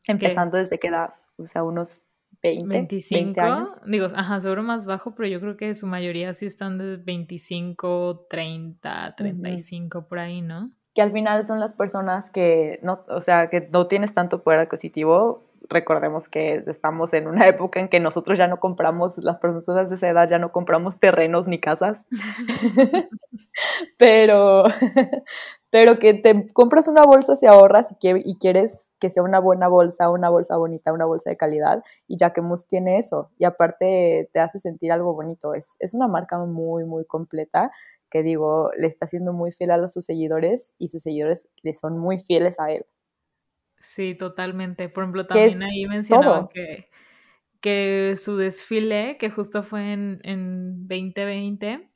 Empezando desde qué edad, o sea, unos 20, 25 años. Digo, ajá, seguro más bajo, pero yo creo que su mayoría sí están de 25, 30, 35 por ahí, ¿no? Que al final son las personas que no, o sea, que no tienes tanto poder adquisitivo. Recordemos que estamos en una época en que nosotros ya no compramos, las personas de esa edad ya no compramos terrenos ni casas. [laughs] pero, pero que te compras una bolsa si ahorras y, y quieres que sea una buena bolsa, una bolsa bonita, una bolsa de calidad, y Jacquemus tiene eso, y aparte te hace sentir algo bonito, es, es una marca muy, muy completa, que digo, le está siendo muy fiel a sus seguidores, y sus seguidores le son muy fieles a él. Sí, totalmente. Por ejemplo, también ahí mencionaba que, que su desfile, que justo fue en, en 2020,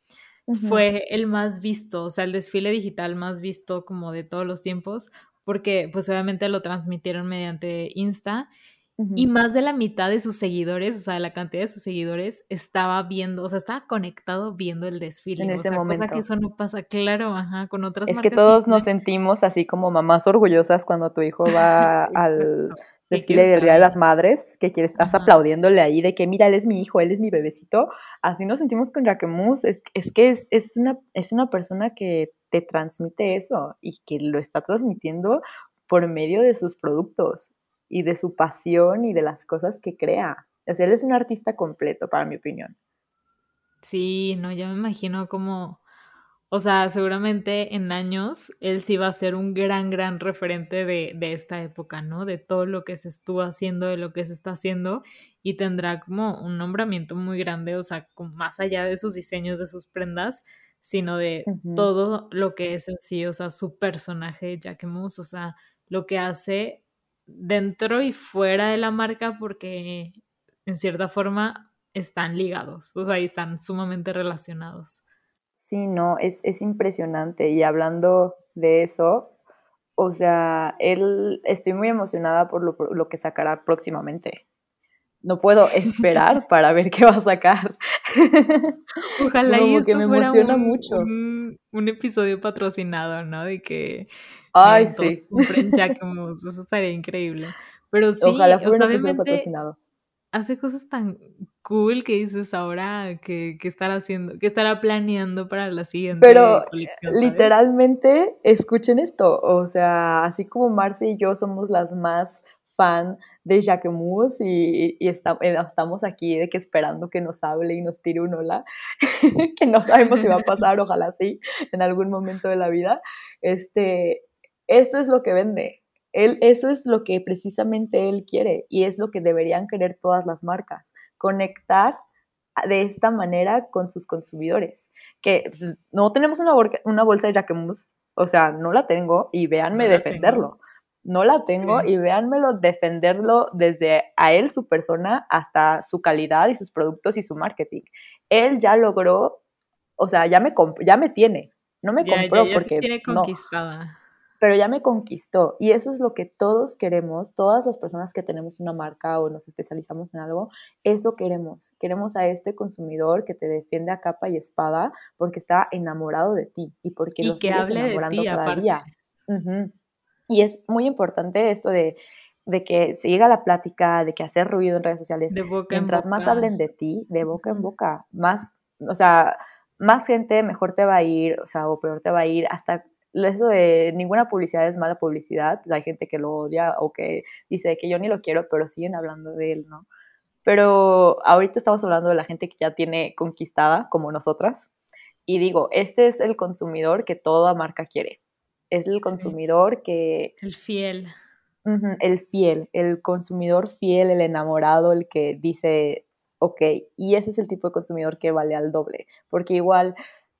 fue el más visto, o sea, el desfile digital más visto como de todos los tiempos, porque pues obviamente lo transmitieron mediante Insta y más de la mitad de sus seguidores, o sea, la cantidad de sus seguidores estaba viendo, o sea, estaba conectado viendo el desfile. En ese sea, momento. cosa que eso no pasa, claro, ajá, con otras Es que todos nos sentimos así como mamás orgullosas cuando tu hijo va [laughs] al desfile del Día de las Madres, que quiere estar aplaudiéndole ahí de que mira, él es mi hijo, él es mi bebecito. Así nos sentimos con Jacquemus, es, es que es, es, una, es una persona que te transmite eso y que lo está transmitiendo por medio de sus productos y de su pasión y de las cosas que crea. O sea, él es un artista completo, para mi opinión. Sí, no, ya me imagino como o sea, seguramente en años él sí va a ser un gran, gran referente de, de, esta época, ¿no? De todo lo que se estuvo haciendo, de lo que se está haciendo, y tendrá como un nombramiento muy grande, o sea, más allá de sus diseños, de sus prendas, sino de todo lo que es en sí, o sea, su personaje, Jacquemus, o sea, lo que hace dentro y fuera de la marca, porque en cierta forma están ligados, o sea, y están sumamente relacionados. Sí, no, es, es impresionante. Y hablando de eso, o sea, él, estoy muy emocionada por lo, lo que sacará próximamente. No puedo [laughs] esperar para ver qué va a sacar. [laughs] Ojalá y esto que me emociona mucho. Un, episodio patrocinado, ¿no? De que Ay, sí. compren [laughs] eso estaría increíble. Pero sí, Ojalá fuera un episodio patrocinado hace cosas tan cool que dices ahora que, que estará haciendo, que estará planeando para la siguiente Pero literalmente, escuchen esto, o sea, así como Marce y yo somos las más fan de Jacquemus y, y eh, estamos aquí de que esperando que nos hable y nos tire un hola, [laughs] que no sabemos si va a pasar, ojalá sí, en algún momento de la vida, este, esto es lo que vende, él, eso es lo que precisamente él quiere y es lo que deberían querer todas las marcas, conectar de esta manera con sus consumidores. Que pues, no tenemos una, una bolsa de Jacquemus, o sea, no la tengo y véanme defenderlo. No la tengo y véanmelo defenderlo desde a él, su persona, hasta su calidad y sus productos y su marketing. Él ya logró, o sea, ya me, ya me tiene. No me compró porque. tiene conquistada pero ya me conquistó. Y eso es lo que todos queremos, todas las personas que tenemos una marca o nos especializamos en algo, eso queremos. Queremos a este consumidor que te defiende a capa y espada porque está enamorado de ti y porque lo sigues enamorando cada día. Y es muy importante esto de, de que se llega la plática, de que hacer ruido en redes sociales. De boca Mientras en más boca. hablen de ti, de boca en boca, más, o sea, más gente mejor te va a ir, o sea, o peor te va a ir, hasta eso de ninguna publicidad es mala publicidad, hay gente que lo odia o que dice que yo ni lo quiero, pero siguen hablando de él, ¿no? Pero ahorita estamos hablando de la gente que ya tiene conquistada, como nosotras, y digo, este es el consumidor que toda marca quiere. Es el Sí. consumidor que El fiel. El fiel, el consumidor fiel, el enamorado, el que dice, ok, y ese es el tipo de consumidor que vale al doble, porque igual,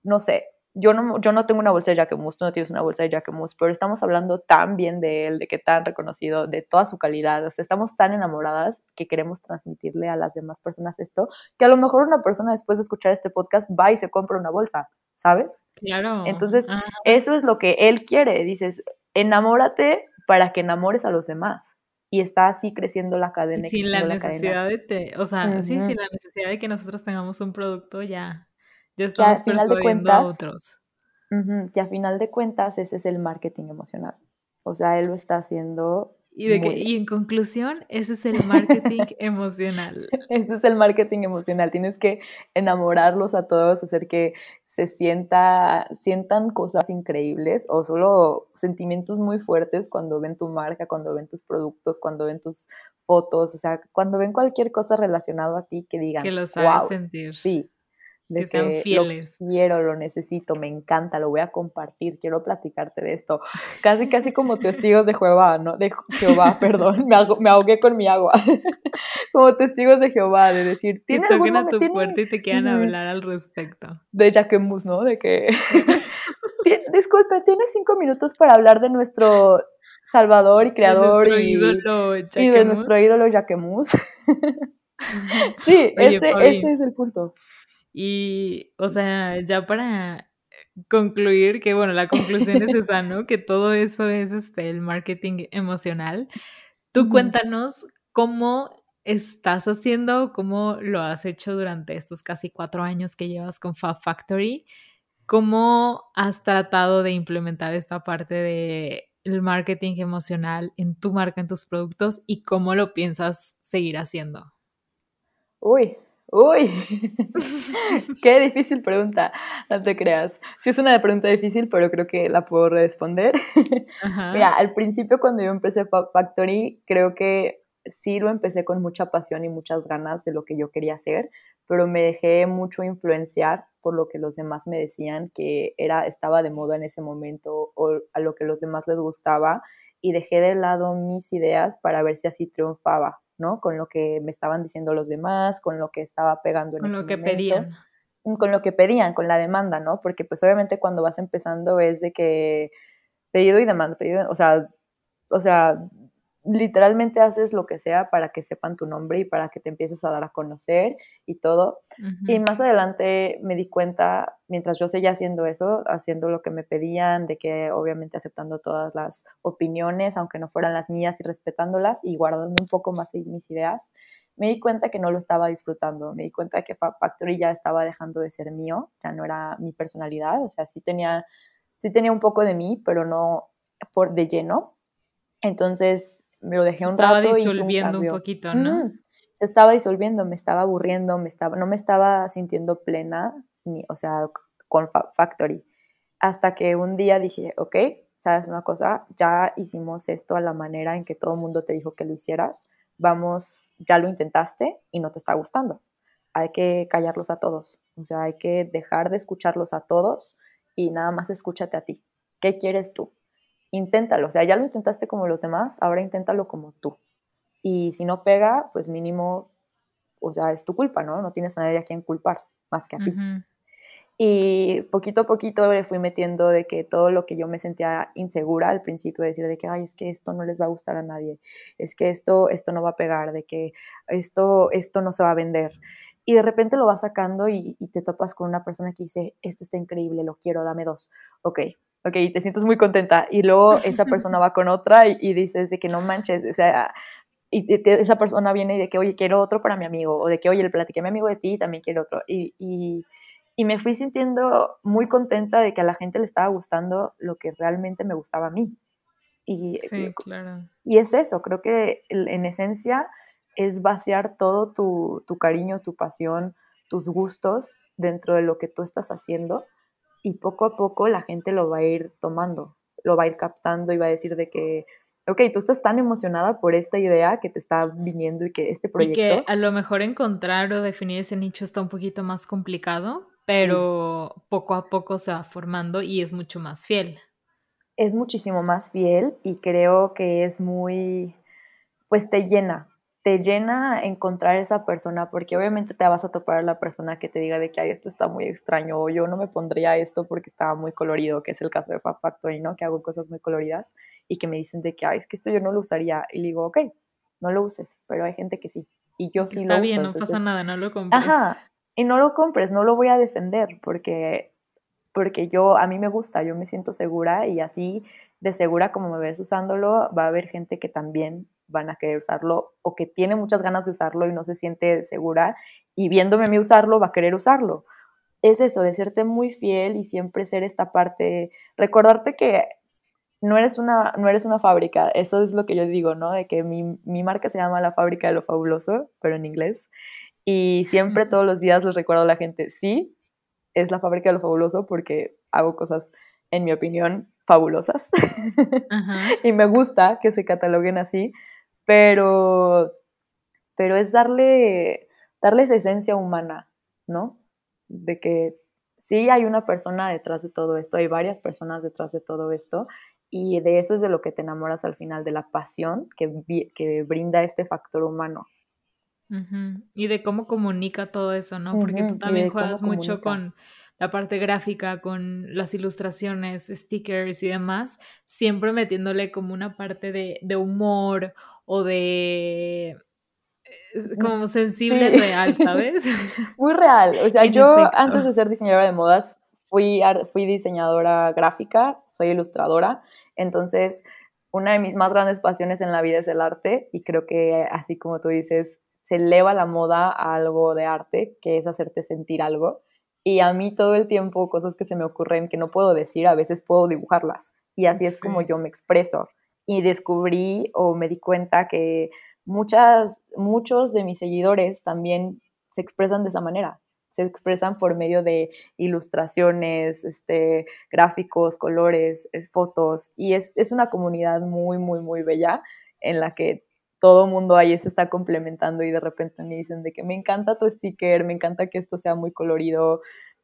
no sé, yo no, yo no tengo una bolsa de Jacquemus, tú no tienes una bolsa de Jacquemus, pero estamos hablando tan bien de él, de que tan reconocido, de toda su calidad, o sea, estamos tan enamoradas que queremos transmitirle a las demás personas esto, que a lo mejor una persona después de escuchar este podcast va y se compra una bolsa, ¿sabes? Claro. Entonces, Ah, Eso es lo que él quiere. Dices, enamórate para que enamores a los demás. Y está así creciendo la cadena. y sin la creciendo la cadena. necesidad de te, o sea, sí, sin la necesidad de que nosotros tengamos un producto ya, ya estamos final de persuadiendo a cuentas- otros. Que a final de cuentas ese es el marketing emocional. O sea, él lo está haciendo. Y, de que, muy bien. y en conclusión, ese es el marketing [laughs] emocional. Ese es el marketing emocional. Tienes que enamorarlos a todos, hacer que se sienta, sientan cosas increíbles o solo sentimientos muy fuertes cuando ven tu marca, cuando ven tus productos, cuando ven tus fotos, o sea, cuando ven cualquier cosa relacionada a ti que digan, Que lo sabes wow, sentir. sí, de que sean fieles. lo quiero, lo necesito, me encanta, lo voy a compartir, quiero platicarte de esto, casi casi como testigos de Jehová, ¿no? De Jehová, [laughs] perdón, me, ahogo- me ahogué con mi agua, [laughs] como testigos de Jehová, de decir, Que ¿tiene algún toquen a tu tiene- puerta y te quieran hablar al respecto. de Jacquemus, ¿no? De que, [laughs] "Ti- disculpe, ¿tienes cinco minutos para hablar de nuestro salvador y De creador nuestro y, ídolo, y de nuestro ídolo Jacquemus? sí, Oye, ese, ese es el punto. Y, o sea, ya para concluir, que bueno, la conclusión es esa, ¿no? Que todo eso es este, el marketing emocional. Tú cuéntanos cómo estás haciendo, cómo lo has hecho durante estos casi cuatro años que llevas con Fab Factory. ¿Cómo has tratado de implementar esta parte de el marketing emocional en tu marca, en tus productos y cómo lo piensas seguir haciendo? Uy, uy, [laughs] qué difícil pregunta, no te creas. Sí es una pregunta difícil, pero creo que la puedo responder. Ajá. Mira, al principio cuando yo empecé Factory, creo que sí lo empecé con mucha pasión y muchas ganas de lo que yo quería hacer, pero me dejé mucho influenciar por lo que los demás me decían que era estaba de moda en ese momento o a lo que los demás les gustaba y dejé de lado mis ideas para ver si así triunfaba, ¿no? Con lo que me estaban diciendo los demás, con lo que estaba pegando en con ese lo que momento pedían. con lo que pedían, con la demanda, ¿no? Porque pues obviamente cuando vas empezando es de que pedido y demanda, pedido, o sea, o sea, literalmente haces lo que sea para que sepan tu nombre y para que te empieces a dar a conocer y todo. Y más adelante me di cuenta, mientras yo seguía haciendo eso, haciendo lo que me pedían, de que obviamente aceptando todas las opiniones, aunque no fueran las mías y respetándolas y guardando un poco más mis ideas, me di cuenta que no lo estaba disfrutando. Me di cuenta que Factory ya estaba dejando de ser mío, ya no era mi personalidad, o sea, sí tenía, sí tenía un poco de mí, pero no por de lleno. Entonces lo dejé Se un estaba rato y hice un disolviendo un, poquito, ¿no? Se estaba disolviendo, me estaba aburriendo, me estaba, no me estaba sintiendo plena, ni, o sea, con Fa- Factory. Hasta que un día dije, ok, sabes una cosa, ya hicimos esto a la manera en que todo el mundo te dijo que lo hicieras, vamos, ya lo intentaste y no te está gustando. Hay que callarlos a todos, o sea, hay que dejar de escucharlos a todos y nada más escúchate a ti. ¿Qué quieres tú? Inténtalo, o sea, ya lo intentaste como los demás, ahora inténtalo como tú. Y si no pega, pues mínimo, o sea, es tu culpa, ¿no? No tienes a nadie a quien culpar más que a ti. Y poquito a poquito le fui metiendo de que todo lo que yo me sentía insegura al principio, decir de que, ay, es que esto no les va a gustar a nadie, es que esto, esto no va a pegar, de que esto, esto no se va a vender. Y de repente lo vas sacando y, y te topas con una persona que dice, esto está increíble, lo quiero, dame dos. Ok, ok, te sientes muy contenta. Y luego esa [laughs] persona va con otra y, y dices de que no manches, o sea, y te- te- esa persona viene y de que, oye, quiero otro para mi amigo, o de que, oye, le platiqué a mi amigo de ti y también quiero otro. Y, y, y me fui sintiendo muy contenta de que a la gente le estaba gustando lo que realmente me gustaba a mí. Y, sí, claro. y es eso, creo que en esencia es vaciar todo tu, tu cariño, tu pasión, tus gustos dentro de lo que tú estás haciendo y poco a poco la gente lo va a ir tomando, lo va a ir captando y va a decir de que, ok, tú estás tan emocionada por esta idea que te está viniendo y que este proyecto... Y que a lo mejor encontrar o definir ese nicho está un poquito más complicado, pero poco a poco se va formando y es mucho más fiel. Es muchísimo más fiel y creo que es muy, pues te llena, te llena encontrar esa persona, porque obviamente te vas a topar a la persona que te diga de que Ay, esto está muy extraño, o yo no me pondría esto porque estaba muy colorido, que es el caso de Fab Factory, ¿no? Que hago cosas muy coloridas y que me dicen de que, Ay, es que esto yo no lo usaría. Y digo, ok, no lo uses, pero hay gente que sí. Y yo sí lo uso. Está bien, no pasa nada, no lo compres. Ajá, y no lo compres, no lo voy a defender, porque porque yo, a mí me gusta, yo me siento segura y así de segura como me ves usándolo, va a haber gente que también van a querer usarlo o que tiene muchas ganas de usarlo y no se siente segura y viéndome a mí usarlo va a querer usarlo. Es eso, de serte muy fiel y siempre ser esta parte, recordarte que no eres una, no eres una fábrica, eso es lo que yo digo, ¿no? De que mi, mi marca se llama La Fábrica de lo Fabuloso, pero en inglés. Y siempre todos los días les recuerdo a la gente, sí, es la fábrica de lo fabuloso porque hago cosas, en mi opinión, fabulosas. [laughs] y me gusta que se cataloguen así, pero, pero es darle, darle esa esencia humana, ¿no? De que sí hay una persona detrás de todo esto, hay varias personas detrás de todo esto, y de eso es de lo que te enamoras al final, de la pasión que, que brinda este factor humano. Y de cómo comunica todo eso, ¿no? Porque tú también juegas mucho con la parte gráfica, con las ilustraciones, stickers y demás, siempre metiéndole como una parte de, de humor o de mm, como sensible real, ¿sabes? [laughs] Muy real. O sea, yo antes de ser diseñadora de modas fui, fui diseñadora gráfica, soy ilustradora, entonces una de mis más grandes pasiones en la vida es el arte y creo que así como tú dices, se eleva la moda a algo de arte, que es hacerte sentir algo. Y a mí todo el tiempo cosas que se me ocurren que no puedo decir, a veces puedo dibujarlas. Y así es como yo me expreso y descubrí o me di cuenta que muchas, muchos de mis seguidores también se expresan de esa manera. Se expresan por medio de ilustraciones, este, gráficos, colores, fotos. Y es, es una comunidad muy, muy, muy bella en la que todo mundo ahí se está complementando y de repente me dicen de que me encanta tu sticker, me encanta que esto sea muy colorido.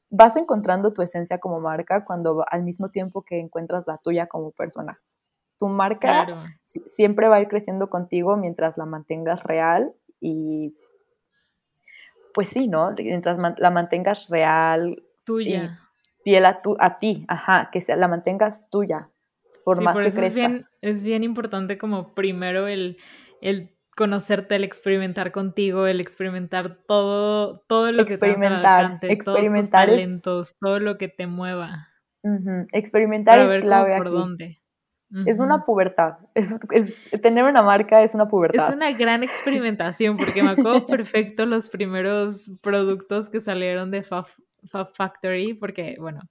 Vas encontrando tu esencia como marca cuando al mismo tiempo que encuentras la tuya como persona tu marca siempre va a ir creciendo contigo mientras la mantengas real y pues sí, ¿no? Mientras la mantengas real. Tuya. fiel a, tu, a ti, ajá, que sea, la mantengas tuya, por más que crezcas. Es bien, es bien importante como primero el, el conocerte, el experimentar contigo, el experimentar todo, todo lo que te experimentar, experimentar todos talentos, todo lo que te mueva. Experimentar es clave por dónde. Es una pubertad. Es, tener una marca es una pubertad. Es una gran [laughs] experimentación porque me acuerdo perfecto los primeros productos que salieron de Fab, Factory porque, bueno,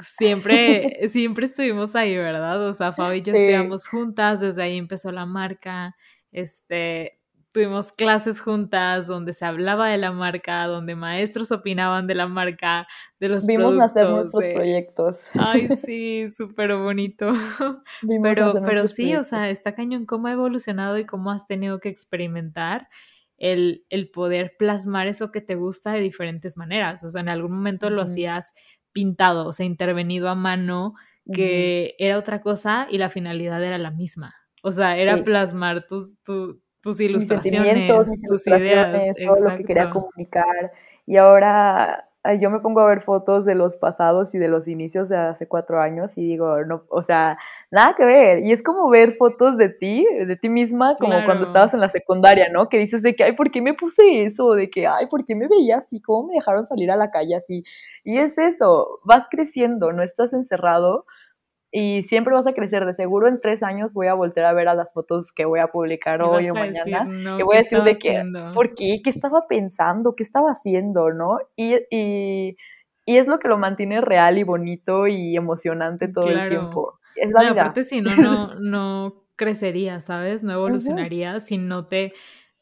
siempre, [laughs] siempre estuvimos ahí, ¿verdad? O sea, Fab y yo estuvimos juntas, desde ahí empezó la marca. Este, tuvimos clases juntas donde se hablaba de la marca, donde maestros opinaban de la marca, de los Vimos nacer nuestros proyectos. Ay, [laughs] sí, súper bonito. [laughs] pero pero sí, o sea, está cañón cómo ha evolucionado y cómo has tenido que experimentar el, el, poder plasmar eso que te gusta de diferentes maneras. O sea, en algún momento lo hacías pintado, o sea, intervenido a mano, que era otra cosa y la finalidad era la misma. O sea, era plasmar tus, tu, tus ilustraciones, mis mis tus ideas, todo lo que quería comunicar. Y ahora yo me pongo a ver fotos de los pasados y de los inicios de hace cuatro años y digo, no, o sea, nada que ver. Y es como ver fotos de ti, de ti misma, como cuando estabas en la secundaria, ¿no? Que dices de que, ay, ¿por qué me puse eso? De que, ay, ¿por qué me veía así? ¿Cómo me dejaron salir a la calle así? Y es eso, vas creciendo, no estás encerrado y siempre vas a crecer. De seguro en tres años voy a volver a ver a las fotos que voy a publicar hoy o mañana. y voy a decir de que, ¿por qué? ¿Qué estaba pensando? ¿Qué estaba haciendo? ¿No? Y, y, y, es lo que lo mantiene real y bonito y emocionante todo el tiempo. es la vida. Aparte, si no, no, [laughs] no crecería, ¿sabes? No evolucionaría si no te,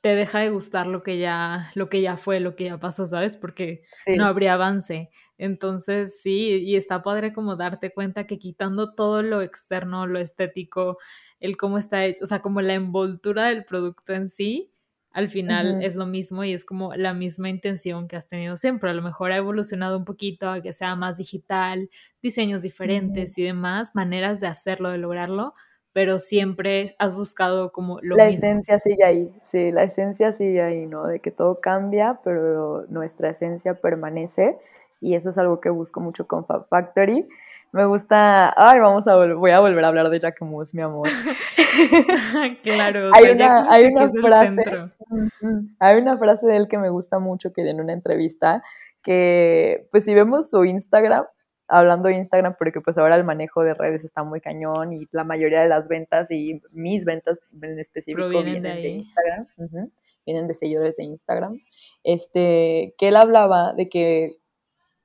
te deja de gustar lo que ya, lo que ya fue, lo que ya pasó, ¿sabes? Porque no habría avance. Entonces, sí, y está padre como darte cuenta que quitando todo lo externo, lo estético, el cómo está hecho, o sea, como la envoltura del producto en sí, al final es lo mismo y es como la misma intención que has tenido siempre. A lo mejor ha evolucionado un poquito a que sea más digital, diseños diferentes y demás, maneras de hacerlo, de lograrlo, pero siempre has buscado como lo la esencia sigue ahí, sí, la esencia sigue ahí, ¿no? De que todo cambia, pero nuestra esencia permanece y eso es algo que busco mucho con Fab Factory. Me gusta, ay, vamos a voy a volver a hablar de Jacquemus, mi amor. [laughs] claro, hay, una, hay una frase, hay una frase de él que me gusta mucho que en una entrevista que pues si vemos su Instagram, hablando de Instagram porque pues ahora el manejo de redes está muy cañón y la mayoría de las ventas y mis ventas en específico vienen de, Instagram, vienen de seguidores de Instagram. Este, que él hablaba de que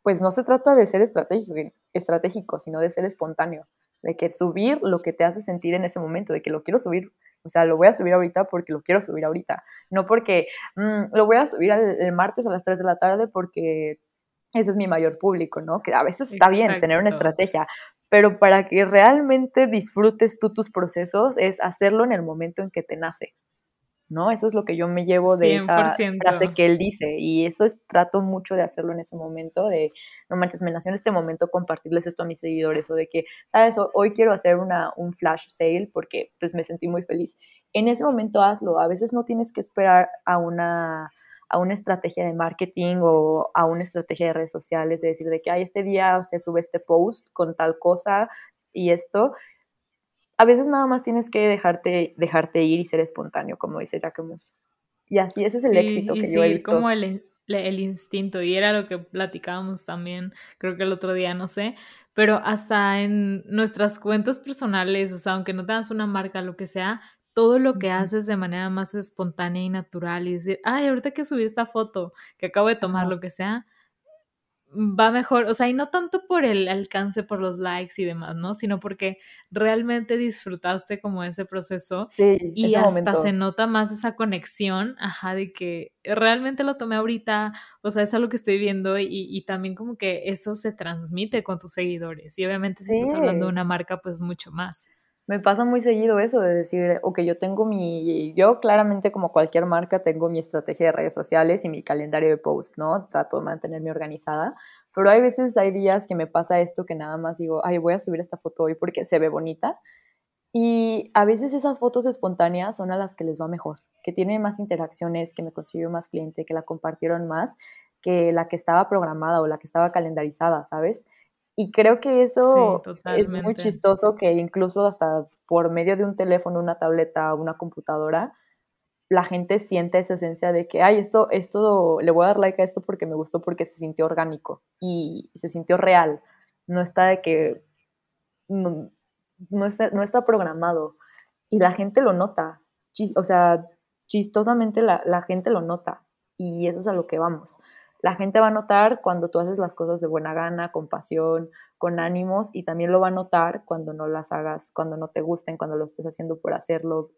pues no se trata de ser estratégico, estratégico, sino de ser espontáneo, de que subir lo que te hace sentir en ese momento, de que lo quiero subir, o sea, lo voy a subir ahorita porque lo quiero subir ahorita, no porque mm, lo voy a subir el, martes a las 3 de la tarde porque ese es mi mayor público, ¿no? Que a veces está bien tener una estrategia, pero para que realmente disfrutes tú tus procesos es hacerlo en el momento en que te nace. ¿No? Eso es lo que yo me llevo de esa frase que él dice y eso es, trato mucho de hacerlo en ese momento, de, no manches, me nació en este momento compartirles esto a mis seguidores o de que, ¿sabes? Hoy quiero hacer una, un flash sale porque pues me sentí muy feliz. En ese momento hazlo, a veces no tienes que esperar a una a una estrategia de marketing o a una estrategia de redes sociales, de decir de que, ay, este día se sube este post con tal cosa y esto, a veces nada más tienes que dejarte, dejarte ir y ser espontáneo, como dice Jacquemus. Y así ese es el éxito que yo he visto. como el, el instinto, y era lo que platicábamos también, creo que el otro día, no sé, pero hasta en nuestras cuentas personales, o sea, aunque no tengas una marca, lo que sea, todo lo que haces de manera más espontánea y natural y decir, ay, ahorita que subí esta foto que acabo de tomar, lo que sea, va mejor, o sea, y no tanto por el alcance, por los likes y demás, ¿no? Sino porque realmente disfrutaste como ese proceso y hasta se nota más esa conexión, ajá, de que realmente lo tomé ahorita, o sea, es algo que estoy viendo y, y también como que eso se transmite con tus seguidores y obviamente si estás hablando de una marca, pues mucho más. Me pasa muy seguido eso de decir, ok, yo tengo mi, yo claramente como cualquier marca tengo mi estrategia de redes sociales y mi calendario de post, ¿no? Trato de mantenerme organizada, pero hay veces, hay días que me pasa esto que nada más digo, ay, voy a subir esta foto hoy porque se ve bonita. Y a veces esas fotos espontáneas son a las que les va mejor, que tienen más interacciones, que me consiguió más cliente, que la compartieron más que la que estaba programada o la que estaba calendarizada, ¿sabes? Y creo que eso es muy chistoso que incluso hasta por medio de un teléfono, una tableta, una computadora, la gente siente esa esencia de que, ay, esto, esto, le voy a dar like a esto porque me gustó, porque se sintió orgánico y se sintió real. No está de que, no, está, no está programado. Y la gente lo nota. o sea, chistosamente la, la gente lo nota. Y eso es a lo que vamos la gente va a notar cuando tú haces las cosas de buena gana, con pasión, con ánimos, y también lo va a notar cuando no las hagas, cuando no te gusten, cuando lo estés haciendo por hacerlo.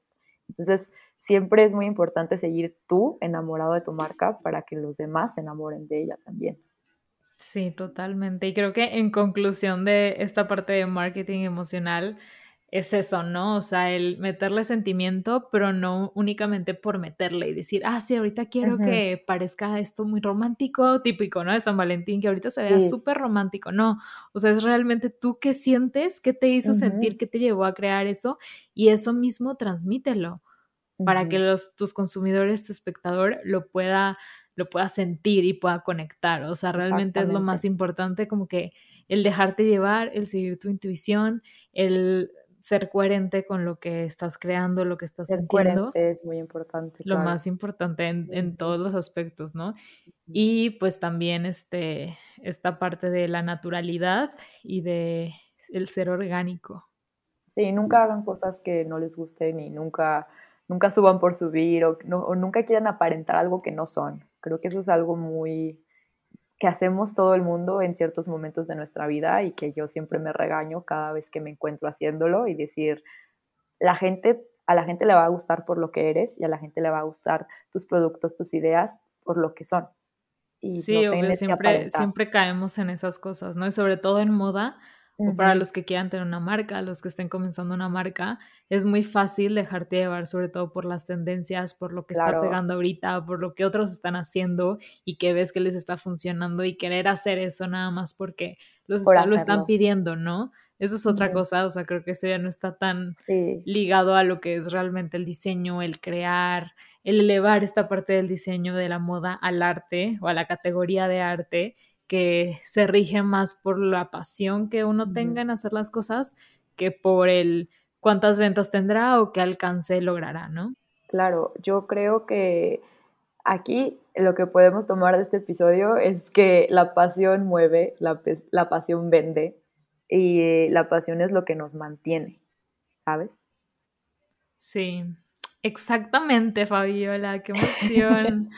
Entonces, siempre es muy importante seguir tú enamorado de tu marca para que los demás se enamoren de ella también. Sí, totalmente. Y creo que en conclusión de esta parte de marketing emocional, es eso, ¿no? O sea, el meterle sentimiento, pero no únicamente por meterle y decir, ah, sí, ahorita quiero que parezca esto muy romántico, típico, ¿no? De San Valentín, que ahorita se vea súper romántico, no. O sea, es realmente tú qué sientes, qué te hizo sentir, qué te llevó a crear eso y eso mismo transmítelo para que los, tus consumidores, tu espectador lo pueda, lo pueda sentir y pueda conectar. O sea, realmente es lo más importante, como que el dejarte llevar, el seguir tu intuición, el ser coherente con lo que estás creando, lo que estás ser Coherente es muy importante. Lo más importante en, todos los aspectos, ¿no? Y pues también este, esta parte de la naturalidad y de el ser orgánico. Sí, nunca hagan cosas que no les gusten y nunca, nunca suban por subir o, o nunca quieran aparentar algo que no son. Creo que eso es algo muy, que hacemos todo el mundo en ciertos momentos de nuestra vida y que yo siempre me regaño cada vez que me encuentro haciéndolo y decir, la gente, a la gente le va a gustar por lo que eres y a la gente le va a gustar tus productos, tus ideas por lo que son. Y sí, siempre, siempre caemos en esas cosas, ¿no? Y sobre todo en moda, o para los que quieran tener una marca, los que estén comenzando una marca, es muy fácil dejarte llevar, sobre todo por las tendencias, por lo que está pegando ahorita, por lo que otros están haciendo y que ves que les está funcionando y querer hacer eso nada más porque los lo están pidiendo, ¿no? Eso es otra cosa, o sea, creo que eso ya no está tan ligado a lo que es realmente el diseño, el crear, el elevar esta parte del diseño de la moda al arte o a la categoría de arte que se rige más por la pasión que uno tenga en hacer las cosas que por el cuántas ventas tendrá o qué alcance logrará, ¿no? Claro, yo creo que aquí lo que podemos tomar de este episodio es que la pasión mueve, la, la pasión vende y la pasión es lo que nos mantiene, ¿sabes? Sí, exactamente, Fabiola, qué [laughs] emoción.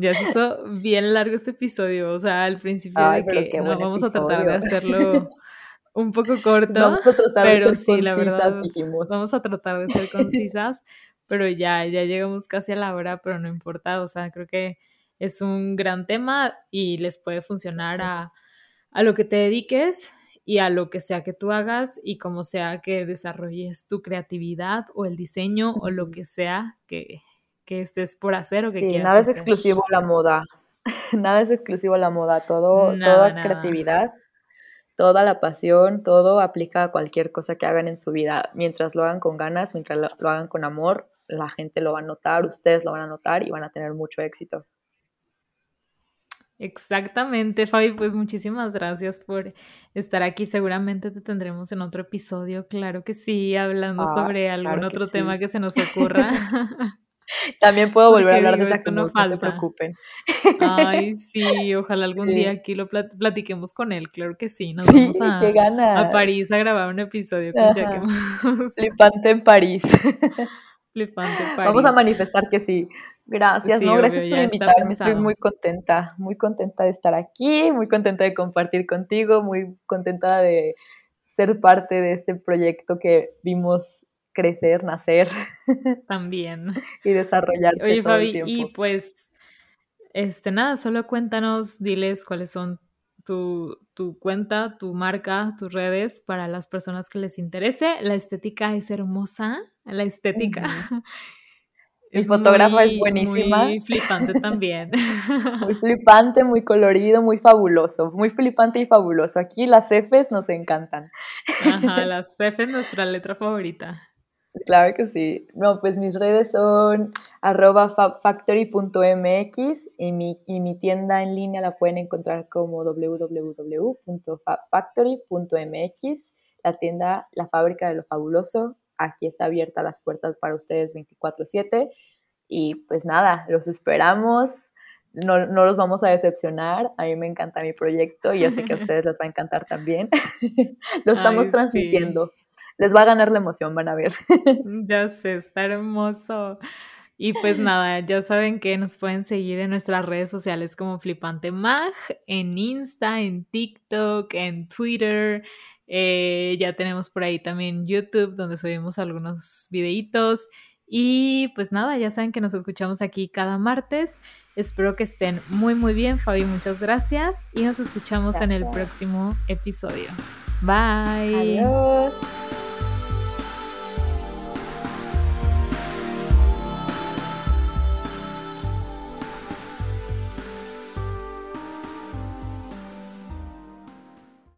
Ya se hizo bien largo este episodio, o sea, al principio de que no vamos a tratar de hacerlo [laughs] un poco corto, pero sí, la verdad, vamos a tratar de ser [laughs] concisas, pero ya, ya llegamos casi a la hora, pero no importa, o sea, creo que es un gran tema y les puede funcionar a, a lo que te dediques y a lo que sea que tú hagas y como sea que desarrolles tu creatividad o el diseño o lo que sea que, que estés por hacer o que sí, [laughs] nada es exclusivo a la moda. nada es exclusivo a la moda. Todo, toda creatividad, toda la pasión, todo aplica a cualquier cosa que hagan en su vida. Mientras lo hagan con ganas, mientras lo, hagan con amor, la gente lo va a notar, ustedes lo van a notar y van a tener mucho éxito. Exactamente, Fabi, pues muchísimas gracias por estar aquí. Seguramente te tendremos en otro episodio, claro que sí, hablando ah, sobre algún otro tema que se nos ocurra. [laughs] [laughs] [laughs] También puedo volver a hablar de Jacquemus, no, no, se preocupen. Ay, [laughs] sí, ojalá algún día aquí lo platiquemos con él, claro que sí. Nos vamos a, a París a grabar un episodio con Jacquemus. [laughs] Flipante en París. Flipante en París. Vamos a manifestar que sí. Gracias, no, gracias por invitarme. Estoy muy contenta, muy contenta de estar aquí, muy contenta de compartir contigo, muy contenta de ser parte de este proyecto que vimos crecer, nacer. [laughs] También. y desarrollarse. Oye, Fabi, y pues, este, nada, solo cuéntanos, diles cuáles son tu, tu, cuenta, tu marca, tus redes para las personas que les interese. La estética es hermosa, la estética. [laughs] Mi fotógrafa es buenísima. Muy flipante también. [laughs] muy flipante, muy colorido, muy fabuloso. Muy flipante y fabuloso. Aquí las Fs nos encantan. Ajá, las F es nuestra letra favorita. Claro que sí. No, pues mis redes son arroba factory.mx y mi, y mi tienda en línea la pueden encontrar como www.factory.mx. La tienda, la fábrica de lo fabuloso. Aquí está abierta las puertas para ustedes 24/7. Y pues nada, los esperamos. No, no, los vamos a decepcionar. A mí me encanta mi proyecto y ya sé que a [laughs] ustedes les va a encantar también. [laughs] lo estamos transmitiendo les va a ganar la emoción, van a ver. [laughs] ya sé, está hermoso. Y pues nada, ya saben que nos pueden seguir en nuestras redes sociales como Flipante Mag, en Insta, en TikTok, en Twitter. Eh, ya tenemos por ahí también YouTube, donde subimos algunos videitos. Y pues nada, ya saben que nos escuchamos aquí cada martes. Espero que estén muy muy bien, Fabi, muchas gracias. Y nos escuchamos en el próximo episodio. Bye. Adiós.